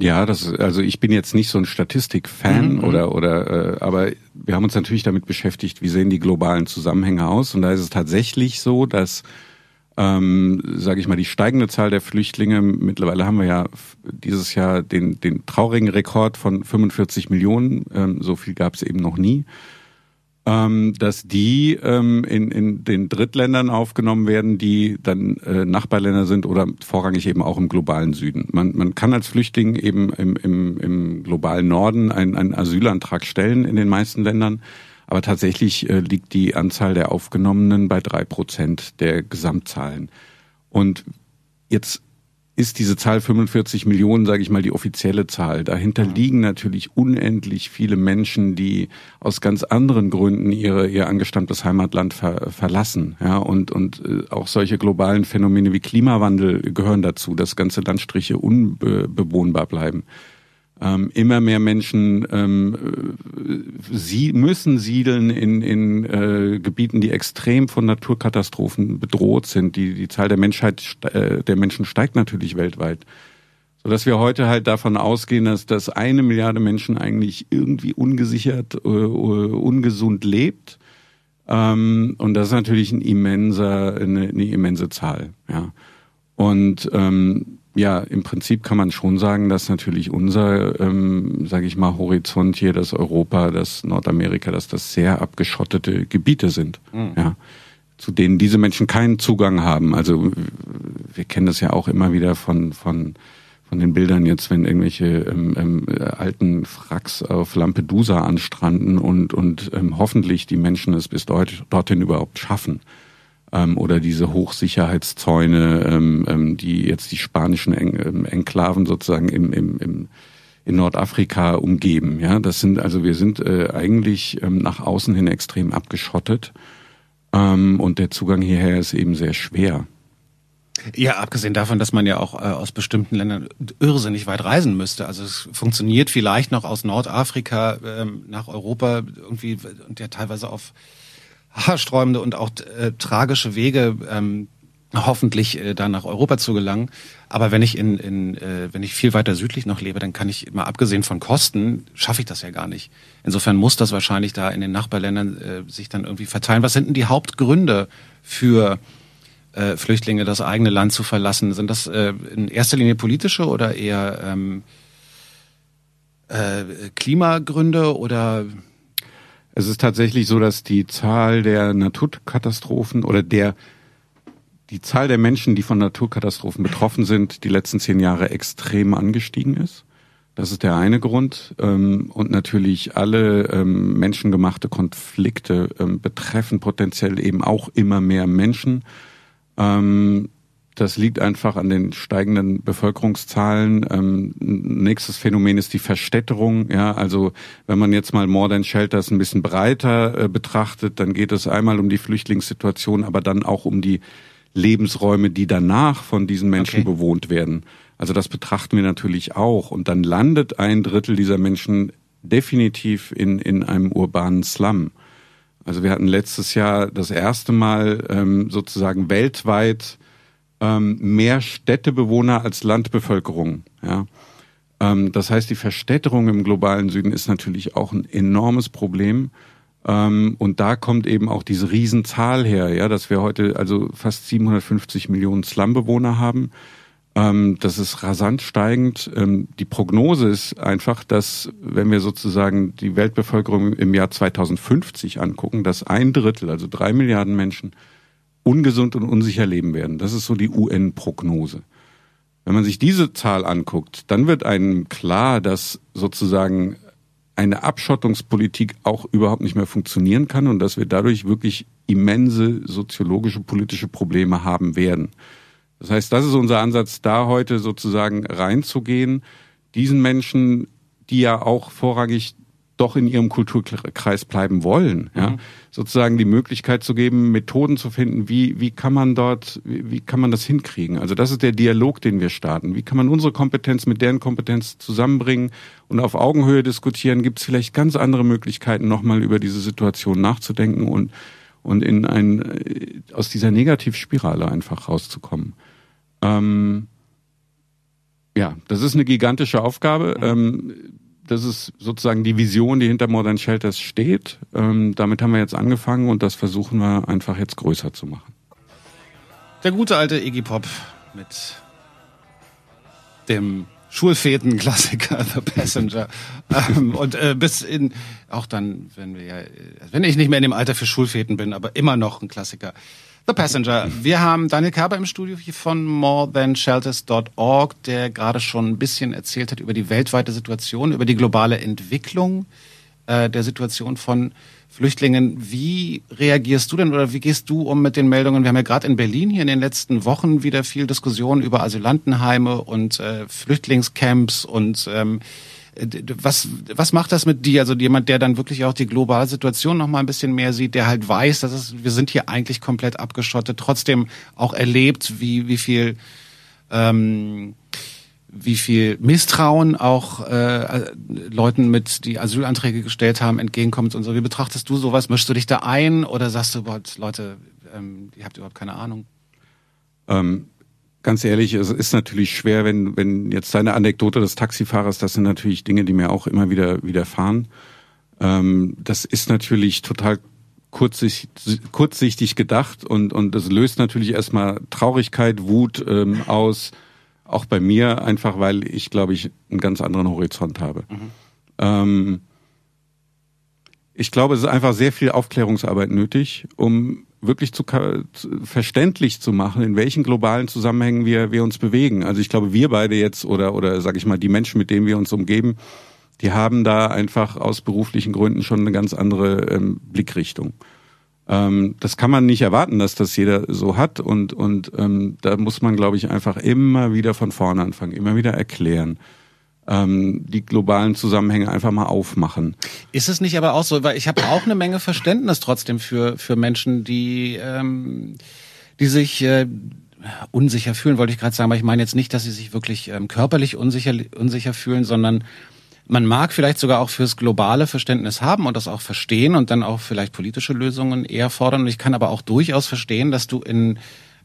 [SPEAKER 4] Ja, das also ich bin jetzt nicht so ein Statistik-Fan mhm, oder oder äh, aber wir haben uns natürlich damit beschäftigt, wie sehen die globalen Zusammenhänge aus und da ist es tatsächlich so, dass ähm, sage ich mal, die steigende Zahl der Flüchtlinge. Mittlerweile haben wir ja dieses Jahr den, den traurigen Rekord von 45 Millionen. Ähm, so viel gab es eben noch nie. Ähm, dass die ähm, in, in den Drittländern aufgenommen werden, die dann äh, Nachbarländer sind oder vorrangig eben auch im globalen Süden. Man, man kann als Flüchtling eben im, im, im globalen Norden einen, einen Asylantrag stellen in den meisten Ländern. Aber tatsächlich äh, liegt die Anzahl der Aufgenommenen bei drei Prozent der Gesamtzahlen. Und jetzt ist diese Zahl 45 Millionen, sage ich mal, die offizielle Zahl. Dahinter liegen natürlich unendlich viele Menschen, die aus ganz anderen Gründen ihre, ihr angestammtes Heimatland ver, verlassen. Ja, und, und äh, auch solche globalen Phänomene wie Klimawandel gehören dazu, dass ganze Landstriche unbewohnbar bleiben. Ähm, immer mehr Menschen ähm, sie müssen siedeln in, in äh, Gebieten, die extrem von Naturkatastrophen bedroht sind. Die, die Zahl der Menschheit, äh, der Menschen steigt natürlich weltweit. Sodass wir heute halt davon ausgehen, dass, dass eine Milliarde Menschen eigentlich irgendwie ungesichert, äh, ungesund lebt. Ähm, und das ist natürlich ein immenser, eine, eine immense Zahl. Ja. Und ähm, ja, im Prinzip kann man schon sagen, dass natürlich unser, ähm, sage ich mal, Horizont hier, das Europa, das Nordamerika, dass das sehr abgeschottete Gebiete sind, mhm. ja, zu denen diese Menschen keinen Zugang haben. Also wir kennen das ja auch immer wieder von von von den Bildern jetzt, wenn irgendwelche ähm, ähm, alten Fracks auf Lampedusa anstranden und und ähm, hoffentlich die Menschen es bis dort, dorthin überhaupt schaffen ähm, oder diese Hochsicherheitszäune, ähm, ähm, die jetzt die spanischen en ähm, Enklaven sozusagen im, im, im in Nordafrika umgeben. Ja, das sind also wir sind äh, eigentlich ähm, nach außen hin extrem abgeschottet ähm, und der Zugang hierher ist eben sehr schwer.
[SPEAKER 3] Ja, abgesehen davon, dass man ja auch äh, aus bestimmten Ländern irrsinnig weit reisen müsste. Also es funktioniert vielleicht noch aus Nordafrika ähm, nach Europa irgendwie und ja teilweise auf haarsträubende und auch äh, tragische Wege ähm, hoffentlich äh, da nach Europa zu gelangen. Aber wenn ich in, in äh, wenn ich viel weiter südlich noch lebe, dann kann ich mal abgesehen von Kosten schaffe ich das ja gar nicht. Insofern muss das wahrscheinlich da in den Nachbarländern äh, sich dann irgendwie verteilen. Was sind denn die Hauptgründe für äh, Flüchtlinge, das eigene Land zu verlassen? Sind das äh, in erster Linie politische oder eher ähm, äh, Klimagründe oder
[SPEAKER 4] es ist tatsächlich so, dass die Zahl der Naturkatastrophen oder der die Zahl der Menschen, die von Naturkatastrophen betroffen sind, die letzten zehn Jahre extrem angestiegen ist. Das ist der eine Grund. Ähm, und natürlich alle ähm, menschengemachte Konflikte ähm, betreffen potenziell eben auch immer mehr Menschen. Das liegt einfach an den steigenden Bevölkerungszahlen. Ähm, nächstes Phänomen ist die Verstädterung. Ja, also wenn man jetzt mal Modern Shelters ein bisschen breiter äh, betrachtet, dann geht es einmal um die Flüchtlingssituation, aber dann auch um die Lebensräume, die danach von diesen Menschen okay. bewohnt werden. Also das betrachten wir natürlich auch. Und dann landet ein Drittel dieser Menschen definitiv in, in einem urbanen Slum. Also wir hatten letztes Jahr das erste Mal ähm, sozusagen weltweit ähm, mehr Städtebewohner als Landbevölkerung. Ja. Ähm, das heißt, die Verstädterung im globalen Süden ist natürlich auch ein enormes Problem. Ähm, und da kommt eben auch diese Riesenzahl her, ja, dass wir heute also fast 750 Millionen Slumbewohner haben. Ähm, das ist rasant steigend. Ähm, die Prognose ist einfach, dass wenn wir sozusagen die Weltbevölkerung im Jahr 2050 angucken, dass ein Drittel, also drei Milliarden Menschen, ungesund und unsicher leben werden. Das ist so die UN-Prognose. Wenn man sich diese Zahl anguckt, dann wird einem klar, dass sozusagen eine Abschottungspolitik auch überhaupt nicht mehr funktionieren kann und dass wir dadurch wirklich immense soziologische, politische Probleme haben werden. Das heißt, das ist unser Ansatz, da heute sozusagen reinzugehen, diesen Menschen, die ja auch vorrangig doch in ihrem Kulturkreis bleiben wollen, ja, mhm. sozusagen die Möglichkeit zu geben, Methoden zu finden, wie, wie kann man dort, wie, wie kann man das hinkriegen? Also das ist der Dialog, den wir starten. Wie kann man unsere Kompetenz mit deren Kompetenz zusammenbringen und auf Augenhöhe diskutieren? Gibt es vielleicht ganz andere Möglichkeiten, nochmal über diese Situation nachzudenken und, und in ein, äh, aus dieser Negativspirale einfach rauszukommen? Ähm, ja, das ist eine gigantische Aufgabe. Ähm, das ist sozusagen die Vision, die hinter Modern Shelters steht. Ähm, damit haben wir jetzt angefangen und das versuchen wir einfach jetzt größer zu machen.
[SPEAKER 3] Der gute alte Iggy Pop mit dem Schulfäden-Klassiker The Passenger. ähm, und äh, bis in, auch dann, wenn wir ja, wenn ich nicht mehr in dem Alter für Schulfäden bin, aber immer noch ein Klassiker. The Passenger. Wir haben Daniel Kerber im Studio hier von morethanshelters.org, der gerade schon ein bisschen erzählt hat über die weltweite Situation, über die globale Entwicklung äh, der Situation von Flüchtlingen. Wie reagierst du denn oder wie gehst du um mit den Meldungen? Wir haben ja gerade in Berlin hier in den letzten Wochen wieder viel Diskussion über Asylantenheime und äh, Flüchtlingscamps und ähm, was, was macht das mit dir? Also jemand, der dann wirklich auch die globale Situation noch mal ein bisschen mehr sieht, der halt weiß, dass es, wir sind hier eigentlich komplett abgeschottet, trotzdem auch erlebt, wie, wie viel ähm, wie viel Misstrauen auch äh, Leuten mit, die Asylanträge gestellt haben, entgegenkommt und so. Wie betrachtest du sowas? Mischst du dich da ein oder sagst du Leute, ähm, ihr habt überhaupt keine Ahnung?
[SPEAKER 4] Ähm, ganz ehrlich, es ist natürlich schwer, wenn, wenn jetzt deine Anekdote des Taxifahrers, das sind natürlich Dinge, die mir auch immer wieder widerfahren. Ähm, das ist natürlich total kurzsichtig, kurzsichtig gedacht und, und das löst natürlich erstmal Traurigkeit, Wut ähm, aus auch bei mir, einfach weil ich, glaube ich, einen ganz anderen Horizont habe. Mhm. Ähm, ich glaube, es ist einfach sehr viel Aufklärungsarbeit nötig, um wirklich zu, verständlich zu machen, in welchen globalen Zusammenhängen wir, wir uns bewegen. Also ich glaube, wir beide jetzt oder, oder sage ich mal, die Menschen, mit denen wir uns umgeben, die haben da einfach aus beruflichen Gründen schon eine ganz andere ähm, Blickrichtung. Ähm, das kann man nicht erwarten, dass das jeder so hat und, und ähm, da muss man, glaube ich, einfach immer wieder von vorne anfangen, immer wieder erklären. Ähm, die globalen Zusammenhänge einfach mal aufmachen.
[SPEAKER 3] Ist es nicht aber auch so, weil ich habe auch eine Menge Verständnis trotzdem für, für Menschen, die, ähm, die sich äh, unsicher fühlen, wollte ich gerade sagen, aber ich meine jetzt nicht, dass sie sich wirklich ähm, körperlich unsicher, unsicher fühlen, sondern man mag vielleicht sogar auch fürs globale Verständnis haben und das auch verstehen und dann auch vielleicht politische Lösungen eher fordern. Und ich kann aber auch durchaus verstehen, dass du in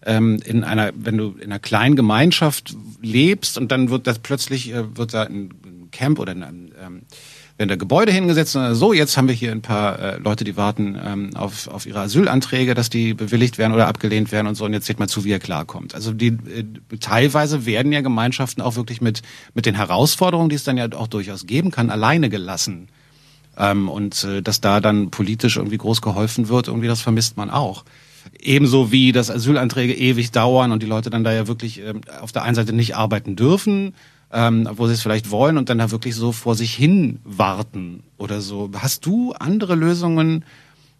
[SPEAKER 3] ähm, in einer, wenn du in einer kleinen Gemeinschaft lebst und dann wird das plötzlich äh, wird da ein Camp oder ein ähm, werden da Gebäude hingesetzt und so, jetzt haben wir hier ein paar äh, Leute, die warten ähm, auf, auf ihre Asylanträge, dass die bewilligt werden oder abgelehnt werden und so und jetzt seht mal zu, wie er klarkommt. Also die äh, teilweise werden ja Gemeinschaften auch wirklich mit, mit den Herausforderungen, die es dann ja auch durchaus geben kann, alleine gelassen. Ähm, und äh, dass da dann politisch irgendwie groß geholfen wird, irgendwie das vermisst man auch. Ebenso wie, dass Asylanträge ewig dauern und die Leute dann da ja wirklich ähm, auf der einen Seite nicht arbeiten dürfen, ähm, wo sie es vielleicht wollen und dann da wirklich so vor sich hin warten oder so. Hast du andere Lösungen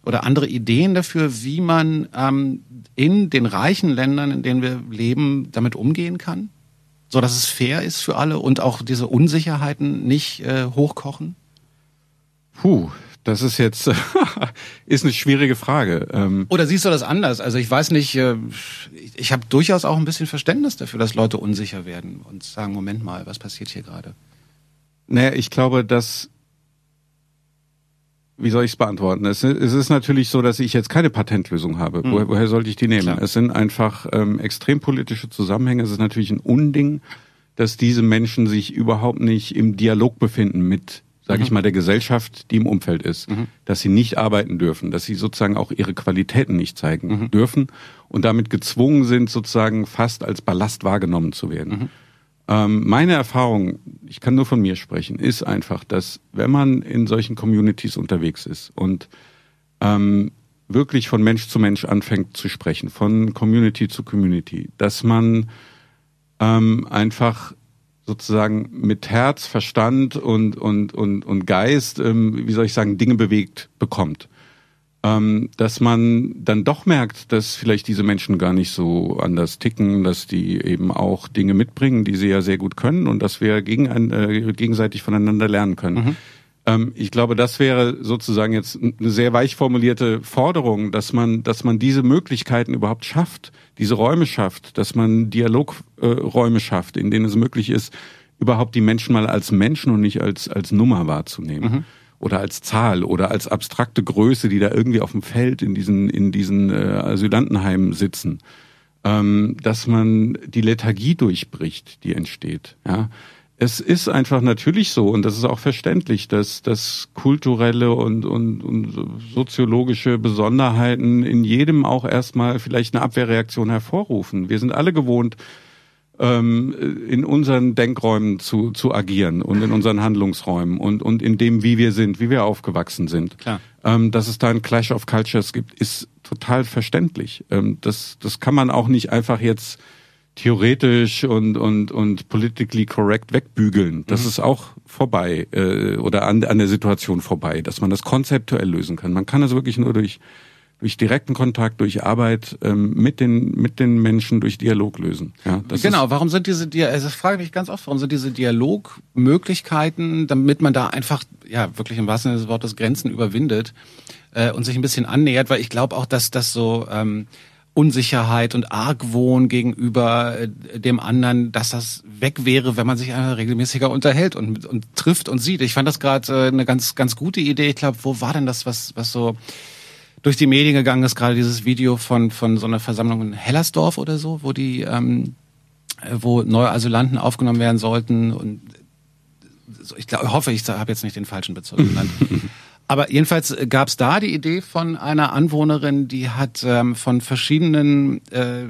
[SPEAKER 3] oder andere Ideen dafür, wie man ähm, in den reichen Ländern, in denen wir leben, damit umgehen kann? So dass es fair ist für alle und auch diese Unsicherheiten nicht äh, hochkochen?
[SPEAKER 4] Puh, das ist jetzt ist eine schwierige Frage.
[SPEAKER 3] Ähm Oder siehst du das anders? Also ich weiß nicht, äh, ich habe durchaus auch ein bisschen Verständnis dafür, dass Leute unsicher werden und sagen, Moment mal, was passiert hier gerade?
[SPEAKER 4] Naja, ich glaube, dass wie soll ich es beantworten? Es, ist natürlich so, dass ich jetzt keine Patentlösung habe. Mhm. Woher, woher, sollte ich die nehmen? Klar. Es sind einfach ähm, extrem politische Zusammenhänge. Es ist natürlich ein Unding, dass diese Menschen sich überhaupt nicht im Dialog befinden mit sage ich mhm. mal, der Gesellschaft, die im Umfeld ist, mhm. dass sie nicht arbeiten dürfen, dass sie sozusagen auch ihre Qualitäten nicht zeigen mhm. dürfen und damit gezwungen sind, sozusagen fast als Ballast wahrgenommen zu werden. Mhm. Ähm, meine Erfahrung, ich kann nur von mir sprechen, ist einfach, dass wenn man in solchen Communities unterwegs ist und ähm, wirklich von Mensch zu Mensch anfängt zu sprechen, von Community zu Community, dass man ähm, einfach sozusagen mit Herz, Verstand und, und, und, und Geist, ähm, wie soll ich sagen, Dinge bewegt bekommt. Ähm, dass man dann doch merkt, dass vielleicht diese Menschen gar nicht so anders ticken, dass die eben auch Dinge mitbringen, die sie ja sehr gut können und dass wir gegen äh, gegenseitig voneinander lernen können. Mhm. Ähm, ich glaube, das wäre sozusagen jetzt eine sehr weich formulierte Forderung, dass man, dass man diese Möglichkeiten überhaupt schafft, diese Räume schafft, dass man Dialogräume äh, schafft, in denen es möglich ist, überhaupt die Menschen mal als Menschen und nicht als, als Nummer wahrzunehmen. Mhm. Oder als Zahl oder als abstrakte Größe, die da irgendwie auf dem Feld in diesen, in diesen äh, Asylantenheimen sitzen. Ähm, dass man die Lethargie durchbricht, die entsteht. Ja? Es ist einfach natürlich so und das ist auch verständlich, dass, dass kulturelle und, und, und soziologische Besonderheiten in jedem auch erstmal vielleicht eine Abwehrreaktion hervorrufen. Wir sind alle gewohnt, ähm, in unseren Denkräumen zu, zu agieren und in unseren Handlungsräumen und, und in dem, wie wir sind, wie wir aufgewachsen sind.
[SPEAKER 3] Klar.
[SPEAKER 4] Ähm, dass es da ein Clash of Cultures gibt, ist total verständlich. Ähm, das, das kann man auch nicht einfach jetzt theoretisch und und und politically correct wegbügeln. Das mhm. ist auch vorbei äh, oder an an der Situation vorbei, dass man das konzeptuell lösen kann. Man kann das wirklich nur durch durch direkten Kontakt, durch Arbeit ähm, mit den mit den Menschen, durch Dialog lösen.
[SPEAKER 3] Ja, genau. Warum sind diese also ich frage mich ganz oft, warum sind diese Dialogmöglichkeiten, damit man da einfach ja wirklich im wahrsten Sinne des Wortes Grenzen überwindet äh, und sich ein bisschen annähert, weil ich glaube auch, dass das so ähm, Unsicherheit und Argwohn gegenüber äh, dem anderen, dass das weg wäre, wenn man sich einfach regelmäßiger unterhält und, und trifft und sieht. Ich fand das gerade äh, eine ganz, ganz gute Idee. Ich glaube, wo war denn das, was, was so durch die Medien gegangen ist, gerade dieses Video von, von so einer Versammlung in Hellersdorf oder so, wo die, ähm, äh, wo neue Asylanten aufgenommen werden sollten und ich glaube, hoffe, ich habe jetzt nicht den falschen Bezug genannt. Aber jedenfalls gab es da die Idee von einer Anwohnerin, die hat ähm, von verschiedenen äh,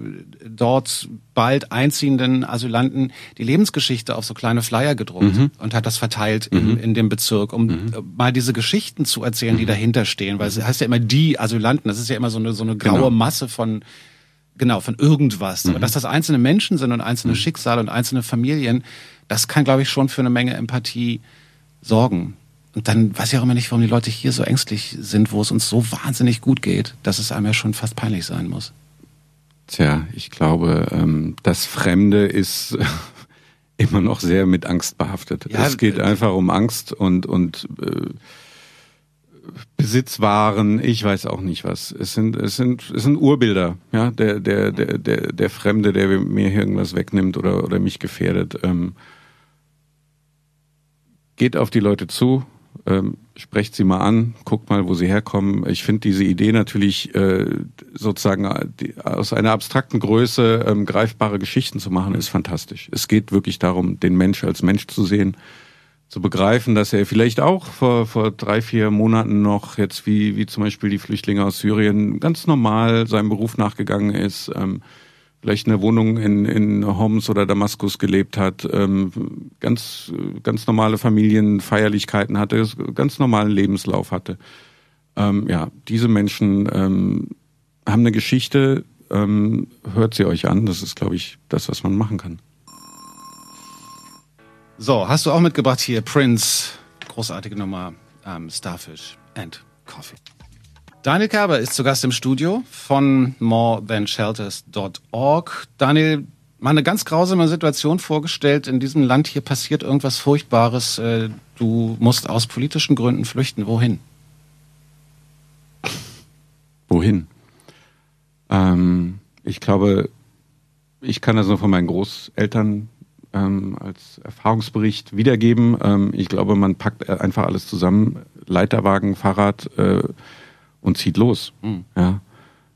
[SPEAKER 3] dort bald einziehenden Asylanten die Lebensgeschichte auf so kleine Flyer gedruckt mhm. und hat das verteilt mhm. in, in dem Bezirk, um mhm. mal diese Geschichten zu erzählen, die mhm. dahinter stehen. Weil es heißt ja immer die Asylanten, das ist ja immer so eine, so eine graue genau. Masse von genau, von irgendwas. Aber mhm. dass das einzelne Menschen sind und einzelne mhm. Schicksale und einzelne Familien, das kann, glaube ich, schon für eine Menge Empathie sorgen. Und dann weiß ich auch immer nicht, warum die Leute hier so ängstlich sind, wo es uns so wahnsinnig gut geht, dass es einem ja schon fast peinlich sein muss.
[SPEAKER 4] Tja, ich glaube, ähm, das Fremde ist immer noch sehr mit Angst behaftet. Ja, es geht äh, einfach um Angst und, und äh, Besitzwaren, ich weiß auch nicht was. Es sind, es sind, es sind Urbilder, ja, der, der, der, der, der Fremde, der mir irgendwas wegnimmt oder, oder mich gefährdet. Ähm, geht auf die Leute zu, ähm, sprecht sie mal an, guckt mal, wo sie herkommen. Ich finde diese Idee natürlich äh, sozusagen äh, die, aus einer abstrakten Größe ähm, greifbare Geschichten zu machen, ist fantastisch. Es geht wirklich darum, den Mensch als Mensch zu sehen, zu begreifen, dass er vielleicht auch vor, vor drei, vier Monaten noch jetzt wie, wie zum Beispiel die Flüchtlinge aus Syrien ganz normal seinem Beruf nachgegangen ist. Ähm, vielleicht eine Wohnung in, in Homs oder Damaskus gelebt hat, ähm, ganz, ganz normale Familienfeierlichkeiten hatte, ganz normalen Lebenslauf hatte. Ähm, ja, diese Menschen ähm, haben eine Geschichte, ähm, hört sie euch an. Das ist, glaube ich, das, was man machen kann.
[SPEAKER 3] So, hast du auch mitgebracht hier Prince, großartige Nummer, ähm, Starfish and Coffee. Daniel Kerber ist zu Gast im Studio von morethanshelters.org. Daniel, mal eine ganz grausame Situation vorgestellt. In diesem Land hier passiert irgendwas Furchtbares. Äh, du musst aus politischen Gründen flüchten. Wohin?
[SPEAKER 4] Wohin? Ähm, ich glaube, ich kann das nur von meinen Großeltern ähm, als Erfahrungsbericht wiedergeben. Ähm, ich glaube, man packt einfach alles zusammen. Leiterwagen, Fahrrad, äh, und zieht los. Mhm. Ja.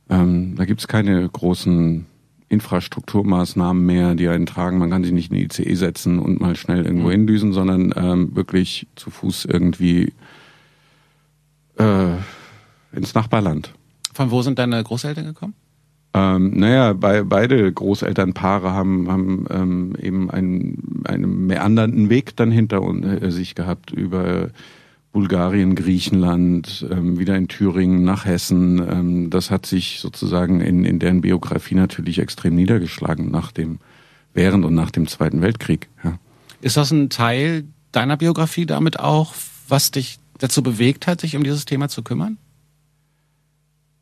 [SPEAKER 4] Ähm, da gibt's keine großen Infrastrukturmaßnahmen mehr, die einen tragen. Man kann sich nicht in die ICE setzen und mal schnell irgendwo mhm. hindüsen, sondern ähm, wirklich zu Fuß irgendwie äh, ins Nachbarland.
[SPEAKER 3] Von wo sind deine Großeltern gekommen?
[SPEAKER 4] Ähm, naja, bei, beide Großelternpaare haben, haben ähm, eben einen, einen meandernden Weg dann hinter äh, sich gehabt über Bulgarien, Griechenland, ähm, wieder in Thüringen, nach Hessen. Ähm, das hat sich sozusagen in, in deren Biografie natürlich extrem niedergeschlagen nach dem, während und nach dem Zweiten Weltkrieg. Ja.
[SPEAKER 3] Ist das ein Teil deiner Biografie damit auch, was dich dazu bewegt hat, sich um dieses Thema zu kümmern?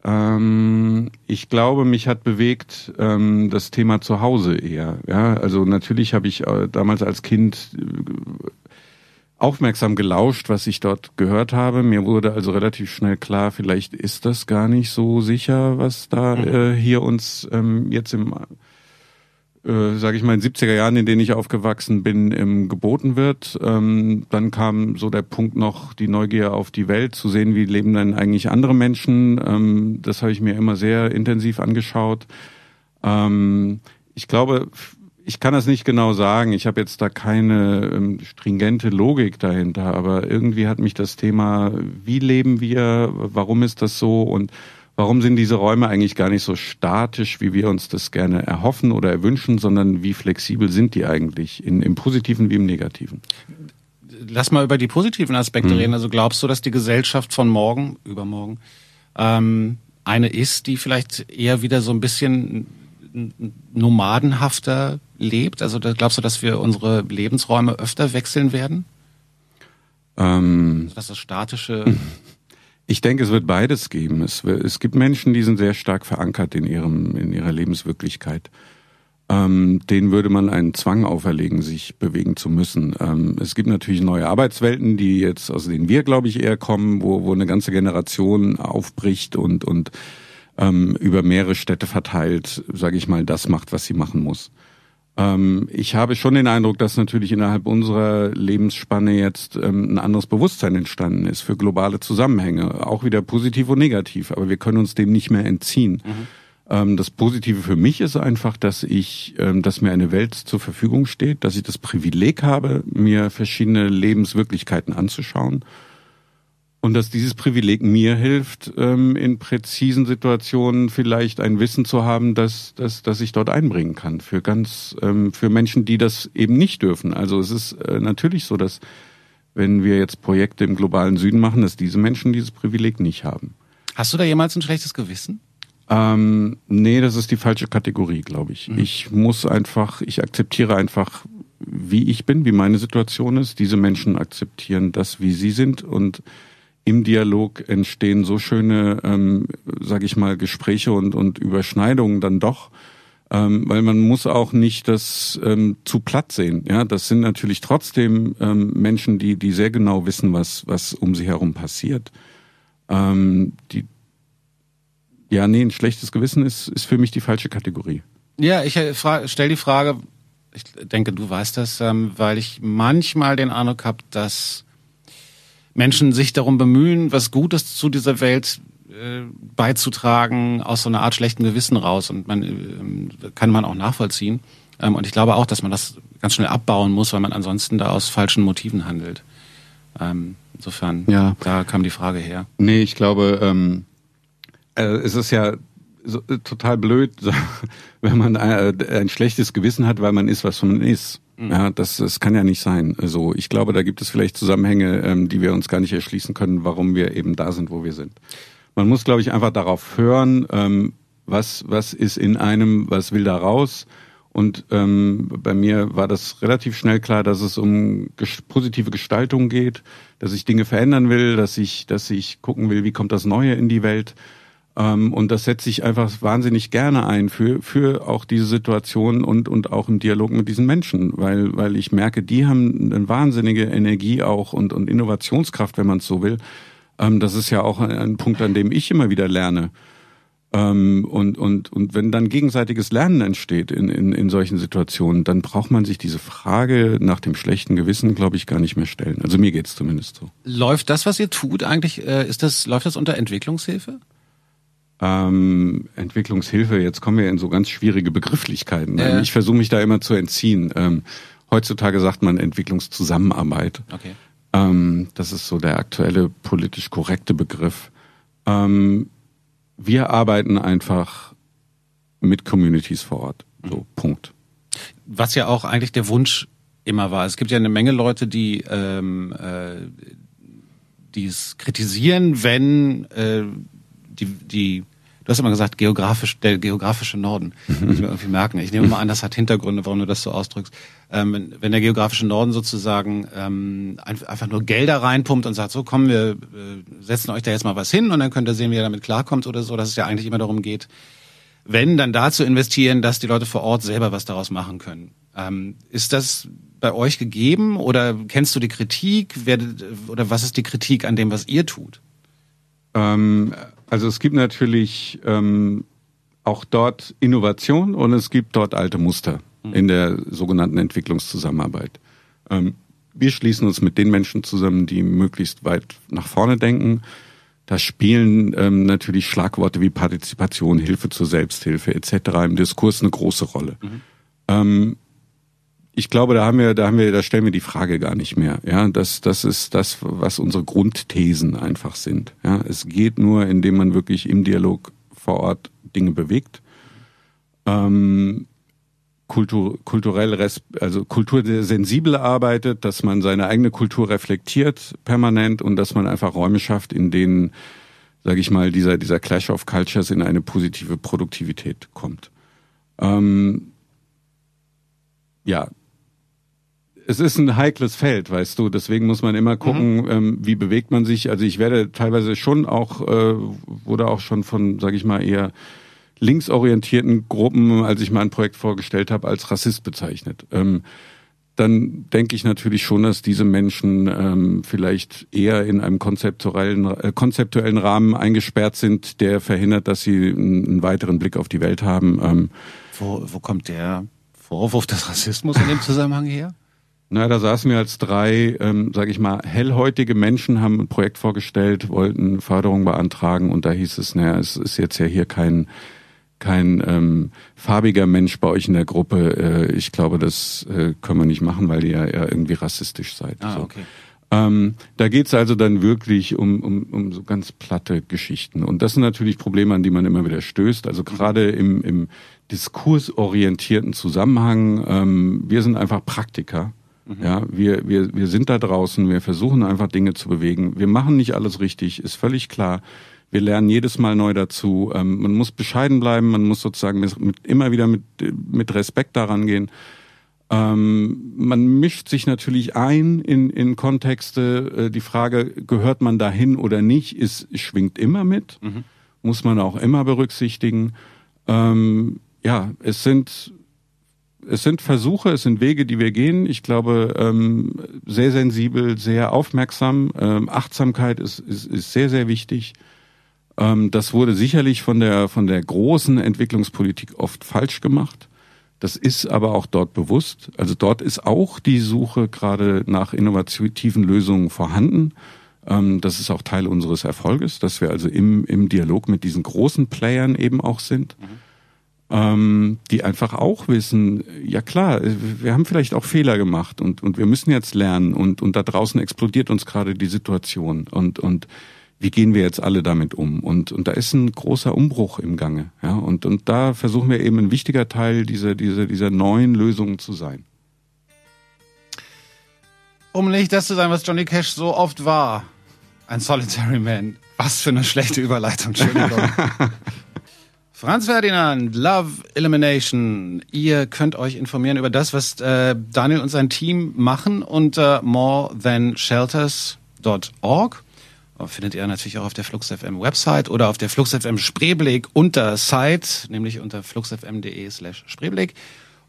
[SPEAKER 4] Ähm, ich glaube, mich hat bewegt ähm, das Thema zu Hause eher. Ja, also natürlich habe ich äh, damals als Kind äh, aufmerksam gelauscht, was ich dort gehört habe. Mir wurde also relativ schnell klar, vielleicht ist das gar nicht so sicher, was da mhm. äh, hier uns ähm, jetzt im, äh, sage ich mal, in 70er Jahren, in denen ich aufgewachsen bin, ähm, geboten wird. Ähm, dann kam so der Punkt noch, die Neugier auf die Welt, zu sehen, wie leben denn eigentlich andere Menschen. Ähm, das habe ich mir immer sehr intensiv angeschaut. Ähm, ich glaube, ich kann das nicht genau sagen. Ich habe jetzt da keine ähm, stringente Logik dahinter, aber irgendwie hat mich das Thema, wie leben wir, warum ist das so und warum sind diese Räume eigentlich gar nicht so statisch, wie wir uns das gerne erhoffen oder erwünschen, sondern wie flexibel sind die eigentlich, in, im Positiven wie im Negativen?
[SPEAKER 3] Lass mal über die positiven Aspekte mhm. reden. Also glaubst du, dass die Gesellschaft von morgen, übermorgen, ähm, eine ist, die vielleicht eher wieder so ein bisschen nomadenhafter lebt? Also glaubst du, dass wir unsere Lebensräume öfter wechseln werden? Ähm, also, dass das statische.
[SPEAKER 4] Ich denke, es wird beides geben. Es, es gibt Menschen, die sind sehr stark verankert in ihrem in ihrer Lebenswirklichkeit. Ähm, denen würde man einen Zwang auferlegen, sich bewegen zu müssen. Ähm, es gibt natürlich neue Arbeitswelten, die jetzt, aus denen wir, glaube ich, eher kommen, wo, wo eine ganze Generation aufbricht und und ähm, über mehrere Städte verteilt, sage ich mal, das macht, was sie machen muss. Ähm, ich habe schon den Eindruck, dass natürlich innerhalb unserer Lebensspanne jetzt ähm, ein anderes Bewusstsein entstanden ist für globale Zusammenhänge, auch wieder positiv und negativ, aber wir können uns dem nicht mehr entziehen. Mhm. Ähm, das Positive für mich ist einfach, dass ich, ähm, dass mir eine Welt zur Verfügung steht, dass ich das Privileg habe, mir verschiedene Lebenswirklichkeiten anzuschauen und dass dieses Privileg mir hilft, ähm, in präzisen Situationen vielleicht ein Wissen zu haben, dass, dass, dass ich dort einbringen kann für ganz, ähm, für Menschen, die das eben nicht dürfen. Also es ist äh, natürlich so, dass wenn wir jetzt Projekte im globalen Süden machen, dass diese Menschen dieses Privileg nicht haben.
[SPEAKER 3] Hast du da jemals ein schlechtes Gewissen?
[SPEAKER 4] Ähm, nee, das ist die falsche Kategorie, glaube ich. Mhm. Ich muss einfach, ich akzeptiere einfach, wie ich bin, wie meine Situation ist. Diese Menschen akzeptieren das, wie sie sind und im Dialog entstehen so schöne, ähm, sage ich mal, Gespräche und, und Überschneidungen dann doch, ähm, weil man muss auch nicht das ähm, zu platt sehen. Ja, das sind natürlich trotzdem ähm, Menschen, die die sehr genau wissen, was was um sie herum passiert. Ähm, die ja, nee, ein schlechtes Gewissen ist ist für mich die falsche Kategorie.
[SPEAKER 3] Ja, ich äh, stelle die Frage. Ich denke, du weißt das, ähm, weil ich manchmal den Eindruck habe, dass Menschen sich darum bemühen, was Gutes zu dieser Welt äh, beizutragen, aus so einer Art schlechten Gewissen raus. Und man äh, kann man auch nachvollziehen. Ähm, und ich glaube auch, dass man das ganz schnell abbauen muss, weil man ansonsten da aus falschen Motiven handelt. Ähm, insofern, ja. da kam die Frage her.
[SPEAKER 4] Nee, ich glaube, ähm, äh, es ist ja so, äh, total blöd, wenn man äh, ein schlechtes Gewissen hat, weil man ist, was man ist. Ja, das, das kann ja nicht sein. Also ich glaube, da gibt es vielleicht Zusammenhänge, ähm, die wir uns gar nicht erschließen können, warum wir eben da sind, wo wir sind. Man muss, glaube ich, einfach darauf hören, ähm, was, was ist in einem, was will da raus. Und ähm, bei mir war das relativ schnell klar, dass es um ges positive Gestaltung geht, dass ich Dinge verändern will, dass ich, dass ich gucken will, wie kommt das Neue in die Welt. Ähm, und das setze ich einfach wahnsinnig gerne ein für, für auch diese Situation und, und auch im Dialog mit diesen Menschen, weil, weil ich merke, die haben eine wahnsinnige Energie auch und, und Innovationskraft, wenn man es so will. Ähm, das ist ja auch ein Punkt, an dem ich immer wieder lerne. Ähm, und, und, und wenn dann gegenseitiges Lernen entsteht in, in, in solchen Situationen, dann braucht man sich diese Frage nach dem schlechten Gewissen, glaube ich, gar nicht mehr stellen. Also mir geht's zumindest so.
[SPEAKER 3] Läuft das, was ihr tut, eigentlich, äh, ist das, läuft das unter Entwicklungshilfe?
[SPEAKER 4] Ähm, Entwicklungshilfe, jetzt kommen wir in so ganz schwierige Begrifflichkeiten. Äh. Ich versuche mich da immer zu entziehen. Ähm, heutzutage sagt man Entwicklungszusammenarbeit. Okay. Ähm, das ist so der aktuelle politisch korrekte Begriff. Ähm, wir arbeiten einfach mit Communities vor Ort. So, mhm. Punkt.
[SPEAKER 3] Was ja auch eigentlich der Wunsch immer war. Es gibt ja eine Menge Leute, die ähm, äh, die es kritisieren, wenn äh, die, die Du hast immer gesagt, geografisch, der geografische Norden. Muss ich mir irgendwie merken. Ich nehme mal an, das hat Hintergründe, warum du das so ausdrückst. Ähm, wenn der geografische Norden sozusagen ähm, einfach nur Gelder reinpumpt und sagt, so kommen wir äh, setzen euch da jetzt mal was hin und dann könnt ihr sehen, wie ihr damit klarkommt oder so, dass es ja eigentlich immer darum geht, wenn, dann dazu investieren, dass die Leute vor Ort selber was daraus machen können. Ähm, ist das bei euch gegeben oder kennst du die Kritik? Oder was ist die Kritik an dem, was ihr tut?
[SPEAKER 4] Ähm, also es gibt natürlich ähm, auch dort Innovation und es gibt dort alte Muster mhm. in der sogenannten Entwicklungszusammenarbeit. Ähm, wir schließen uns mit den Menschen zusammen, die möglichst weit nach vorne denken. Da spielen ähm, natürlich Schlagworte wie Partizipation, Hilfe zur Selbsthilfe etc. im Diskurs eine große Rolle. Mhm. Ähm, ich glaube, da haben wir, da haben wir, da stellen wir die Frage gar nicht mehr. Ja, das, das ist das, was unsere Grundthesen einfach sind. Ja, es geht nur, indem man wirklich im Dialog vor Ort Dinge bewegt. Ähm, kultur, kulturell, also kultursensibel arbeitet, dass man seine eigene Kultur reflektiert permanent und dass man einfach Räume schafft, in denen, sage ich mal, dieser dieser Clash of Cultures in eine positive Produktivität kommt. Ähm, ja, es ist ein heikles Feld, weißt du. Deswegen muss man immer gucken, mhm. ähm, wie bewegt man sich. Also ich werde teilweise schon auch, äh, wurde auch schon von, sage ich mal, eher linksorientierten Gruppen, als ich mein Projekt vorgestellt habe, als Rassist bezeichnet. Ähm, dann denke ich natürlich schon, dass diese Menschen ähm, vielleicht eher in einem konzeptuellen, äh, konzeptuellen Rahmen eingesperrt sind, der verhindert, dass sie einen, einen weiteren Blick auf die Welt haben. Ähm,
[SPEAKER 3] wo, wo kommt der Vorwurf des Rassismus in dem Zusammenhang her?
[SPEAKER 4] Na, da saßen wir als drei, ähm, sage ich mal, hellhäutige Menschen, haben ein Projekt vorgestellt, wollten Förderung beantragen und da hieß es, naja, es ist jetzt ja hier kein kein ähm, farbiger Mensch bei euch in der Gruppe. Äh, ich glaube, das äh, können wir nicht machen, weil ihr ja irgendwie rassistisch seid.
[SPEAKER 3] Ah, so. okay.
[SPEAKER 4] Ähm, da geht's also dann wirklich um, um, um so ganz platte Geschichten. Und das sind natürlich Probleme, an die man immer wieder stößt. Also gerade im, im diskursorientierten Zusammenhang, ähm, wir sind einfach Praktiker. Mhm. Ja, wir, wir, wir sind da draußen, wir versuchen einfach Dinge zu bewegen. Wir machen nicht alles richtig, ist völlig klar. Wir lernen jedes Mal neu dazu. Ähm, man muss bescheiden bleiben, man muss sozusagen mit, immer wieder mit, mit Respekt daran gehen. Ähm, man mischt sich natürlich ein in, in Kontexte. Äh, die Frage, gehört man dahin oder nicht, ist, schwingt immer mit. Mhm. Muss man auch immer berücksichtigen. Ähm, ja, es sind es sind Versuche, es sind Wege, die wir gehen. Ich glaube, ähm, sehr sensibel, sehr aufmerksam. Ähm, Achtsamkeit ist, ist, ist sehr, sehr wichtig. Ähm, das wurde sicherlich von der, von der großen Entwicklungspolitik oft falsch gemacht. Das ist aber auch dort bewusst. Also dort ist auch die Suche gerade nach innovativen Lösungen vorhanden. Ähm, das ist auch Teil unseres Erfolges, dass wir also im, im Dialog mit diesen großen Playern eben auch sind. Mhm. Ähm, die einfach auch wissen, ja klar, wir haben vielleicht auch Fehler gemacht und, und wir müssen jetzt lernen und, und da draußen explodiert uns gerade die Situation und, und wie gehen wir jetzt alle damit um? Und, und da ist ein großer Umbruch im Gange. Ja? Und, und da versuchen wir eben ein wichtiger Teil dieser, dieser, dieser neuen Lösungen zu sein.
[SPEAKER 3] Um nicht das zu sein, was Johnny Cash so oft war. Ein Solitary Man. Was für eine schlechte Überleitung, Entschuldigung. Franz Ferdinand, Love Elimination. Ihr könnt euch informieren über das, was äh, Daniel und sein Team machen unter morethanshelters.org findet ihr natürlich auch auf der Flux FM Website oder auf der Flux FM Spreeblick unter Site, nämlich unter fluxfm.de slash Spreeblick.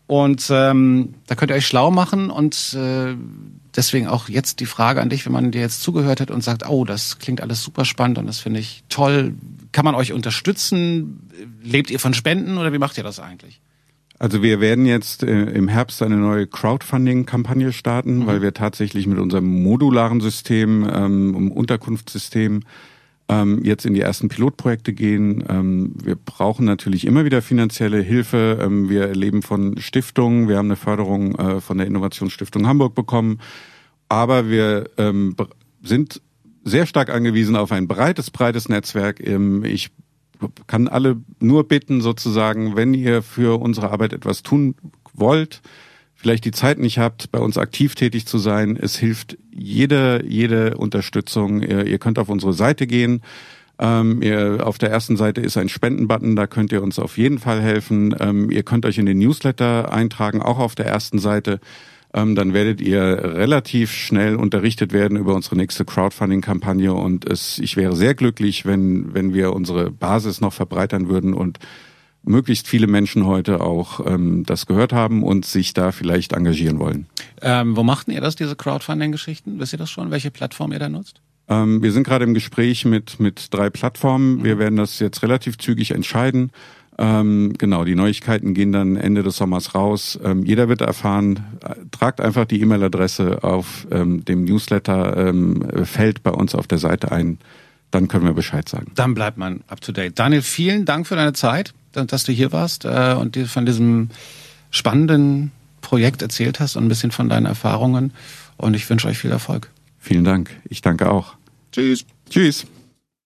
[SPEAKER 3] Und ähm, da könnt ihr euch schlau machen und äh, deswegen auch jetzt die Frage an dich, wenn man dir jetzt zugehört hat und sagt, oh, das klingt alles super spannend und das finde ich toll. Kann man euch unterstützen? Lebt ihr von Spenden oder wie macht ihr das eigentlich?
[SPEAKER 4] Also wir werden jetzt äh, im Herbst eine neue Crowdfunding-Kampagne starten, mhm. weil wir tatsächlich mit unserem modularen System, ähm, Unterkunftssystem, ähm, jetzt in die ersten Pilotprojekte gehen. Ähm, wir brauchen natürlich immer wieder finanzielle Hilfe. Ähm, wir leben von Stiftungen. Wir haben eine Förderung äh, von der Innovationsstiftung Hamburg bekommen. Aber wir ähm, sind sehr stark angewiesen auf ein breites, breites Netzwerk. Ähm, ich kann alle nur bitten, sozusagen, wenn ihr für unsere Arbeit etwas tun wollt, vielleicht die Zeit nicht habt, bei uns aktiv tätig zu sein. Es hilft jede, jede Unterstützung. Ihr, ihr könnt auf unsere Seite gehen. Ähm, ihr, auf der ersten Seite ist ein Spendenbutton, da könnt ihr uns auf jeden Fall helfen. Ähm, ihr könnt euch in den Newsletter eintragen, auch auf der ersten Seite ähm, dann werdet ihr relativ schnell unterrichtet werden über unsere nächste Crowdfunding-Kampagne und es, ich wäre sehr glücklich, wenn, wenn wir unsere Basis noch verbreitern würden und möglichst viele Menschen heute auch ähm, das gehört haben und sich da vielleicht engagieren wollen.
[SPEAKER 3] Ähm, wo machten ihr das, diese Crowdfunding-Geschichten? Wisst ihr das schon, welche Plattform ihr da nutzt?
[SPEAKER 4] Ähm, wir sind gerade im Gespräch mit, mit drei Plattformen. Mhm. Wir werden das jetzt relativ zügig entscheiden. Ähm, genau, die Neuigkeiten gehen dann Ende des Sommers raus. Ähm, jeder wird erfahren, tragt einfach die E-Mail-Adresse auf ähm, dem Newsletter-Feld ähm, bei uns auf der Seite ein. Dann können wir Bescheid sagen.
[SPEAKER 3] Dann bleibt man up to date. Daniel, vielen Dank für deine Zeit, dass du hier warst äh, und von diesem spannenden Projekt erzählt hast und ein bisschen von deinen Erfahrungen. Und ich wünsche euch viel Erfolg.
[SPEAKER 4] Vielen Dank. Ich danke auch.
[SPEAKER 3] Tschüss.
[SPEAKER 4] Tschüss.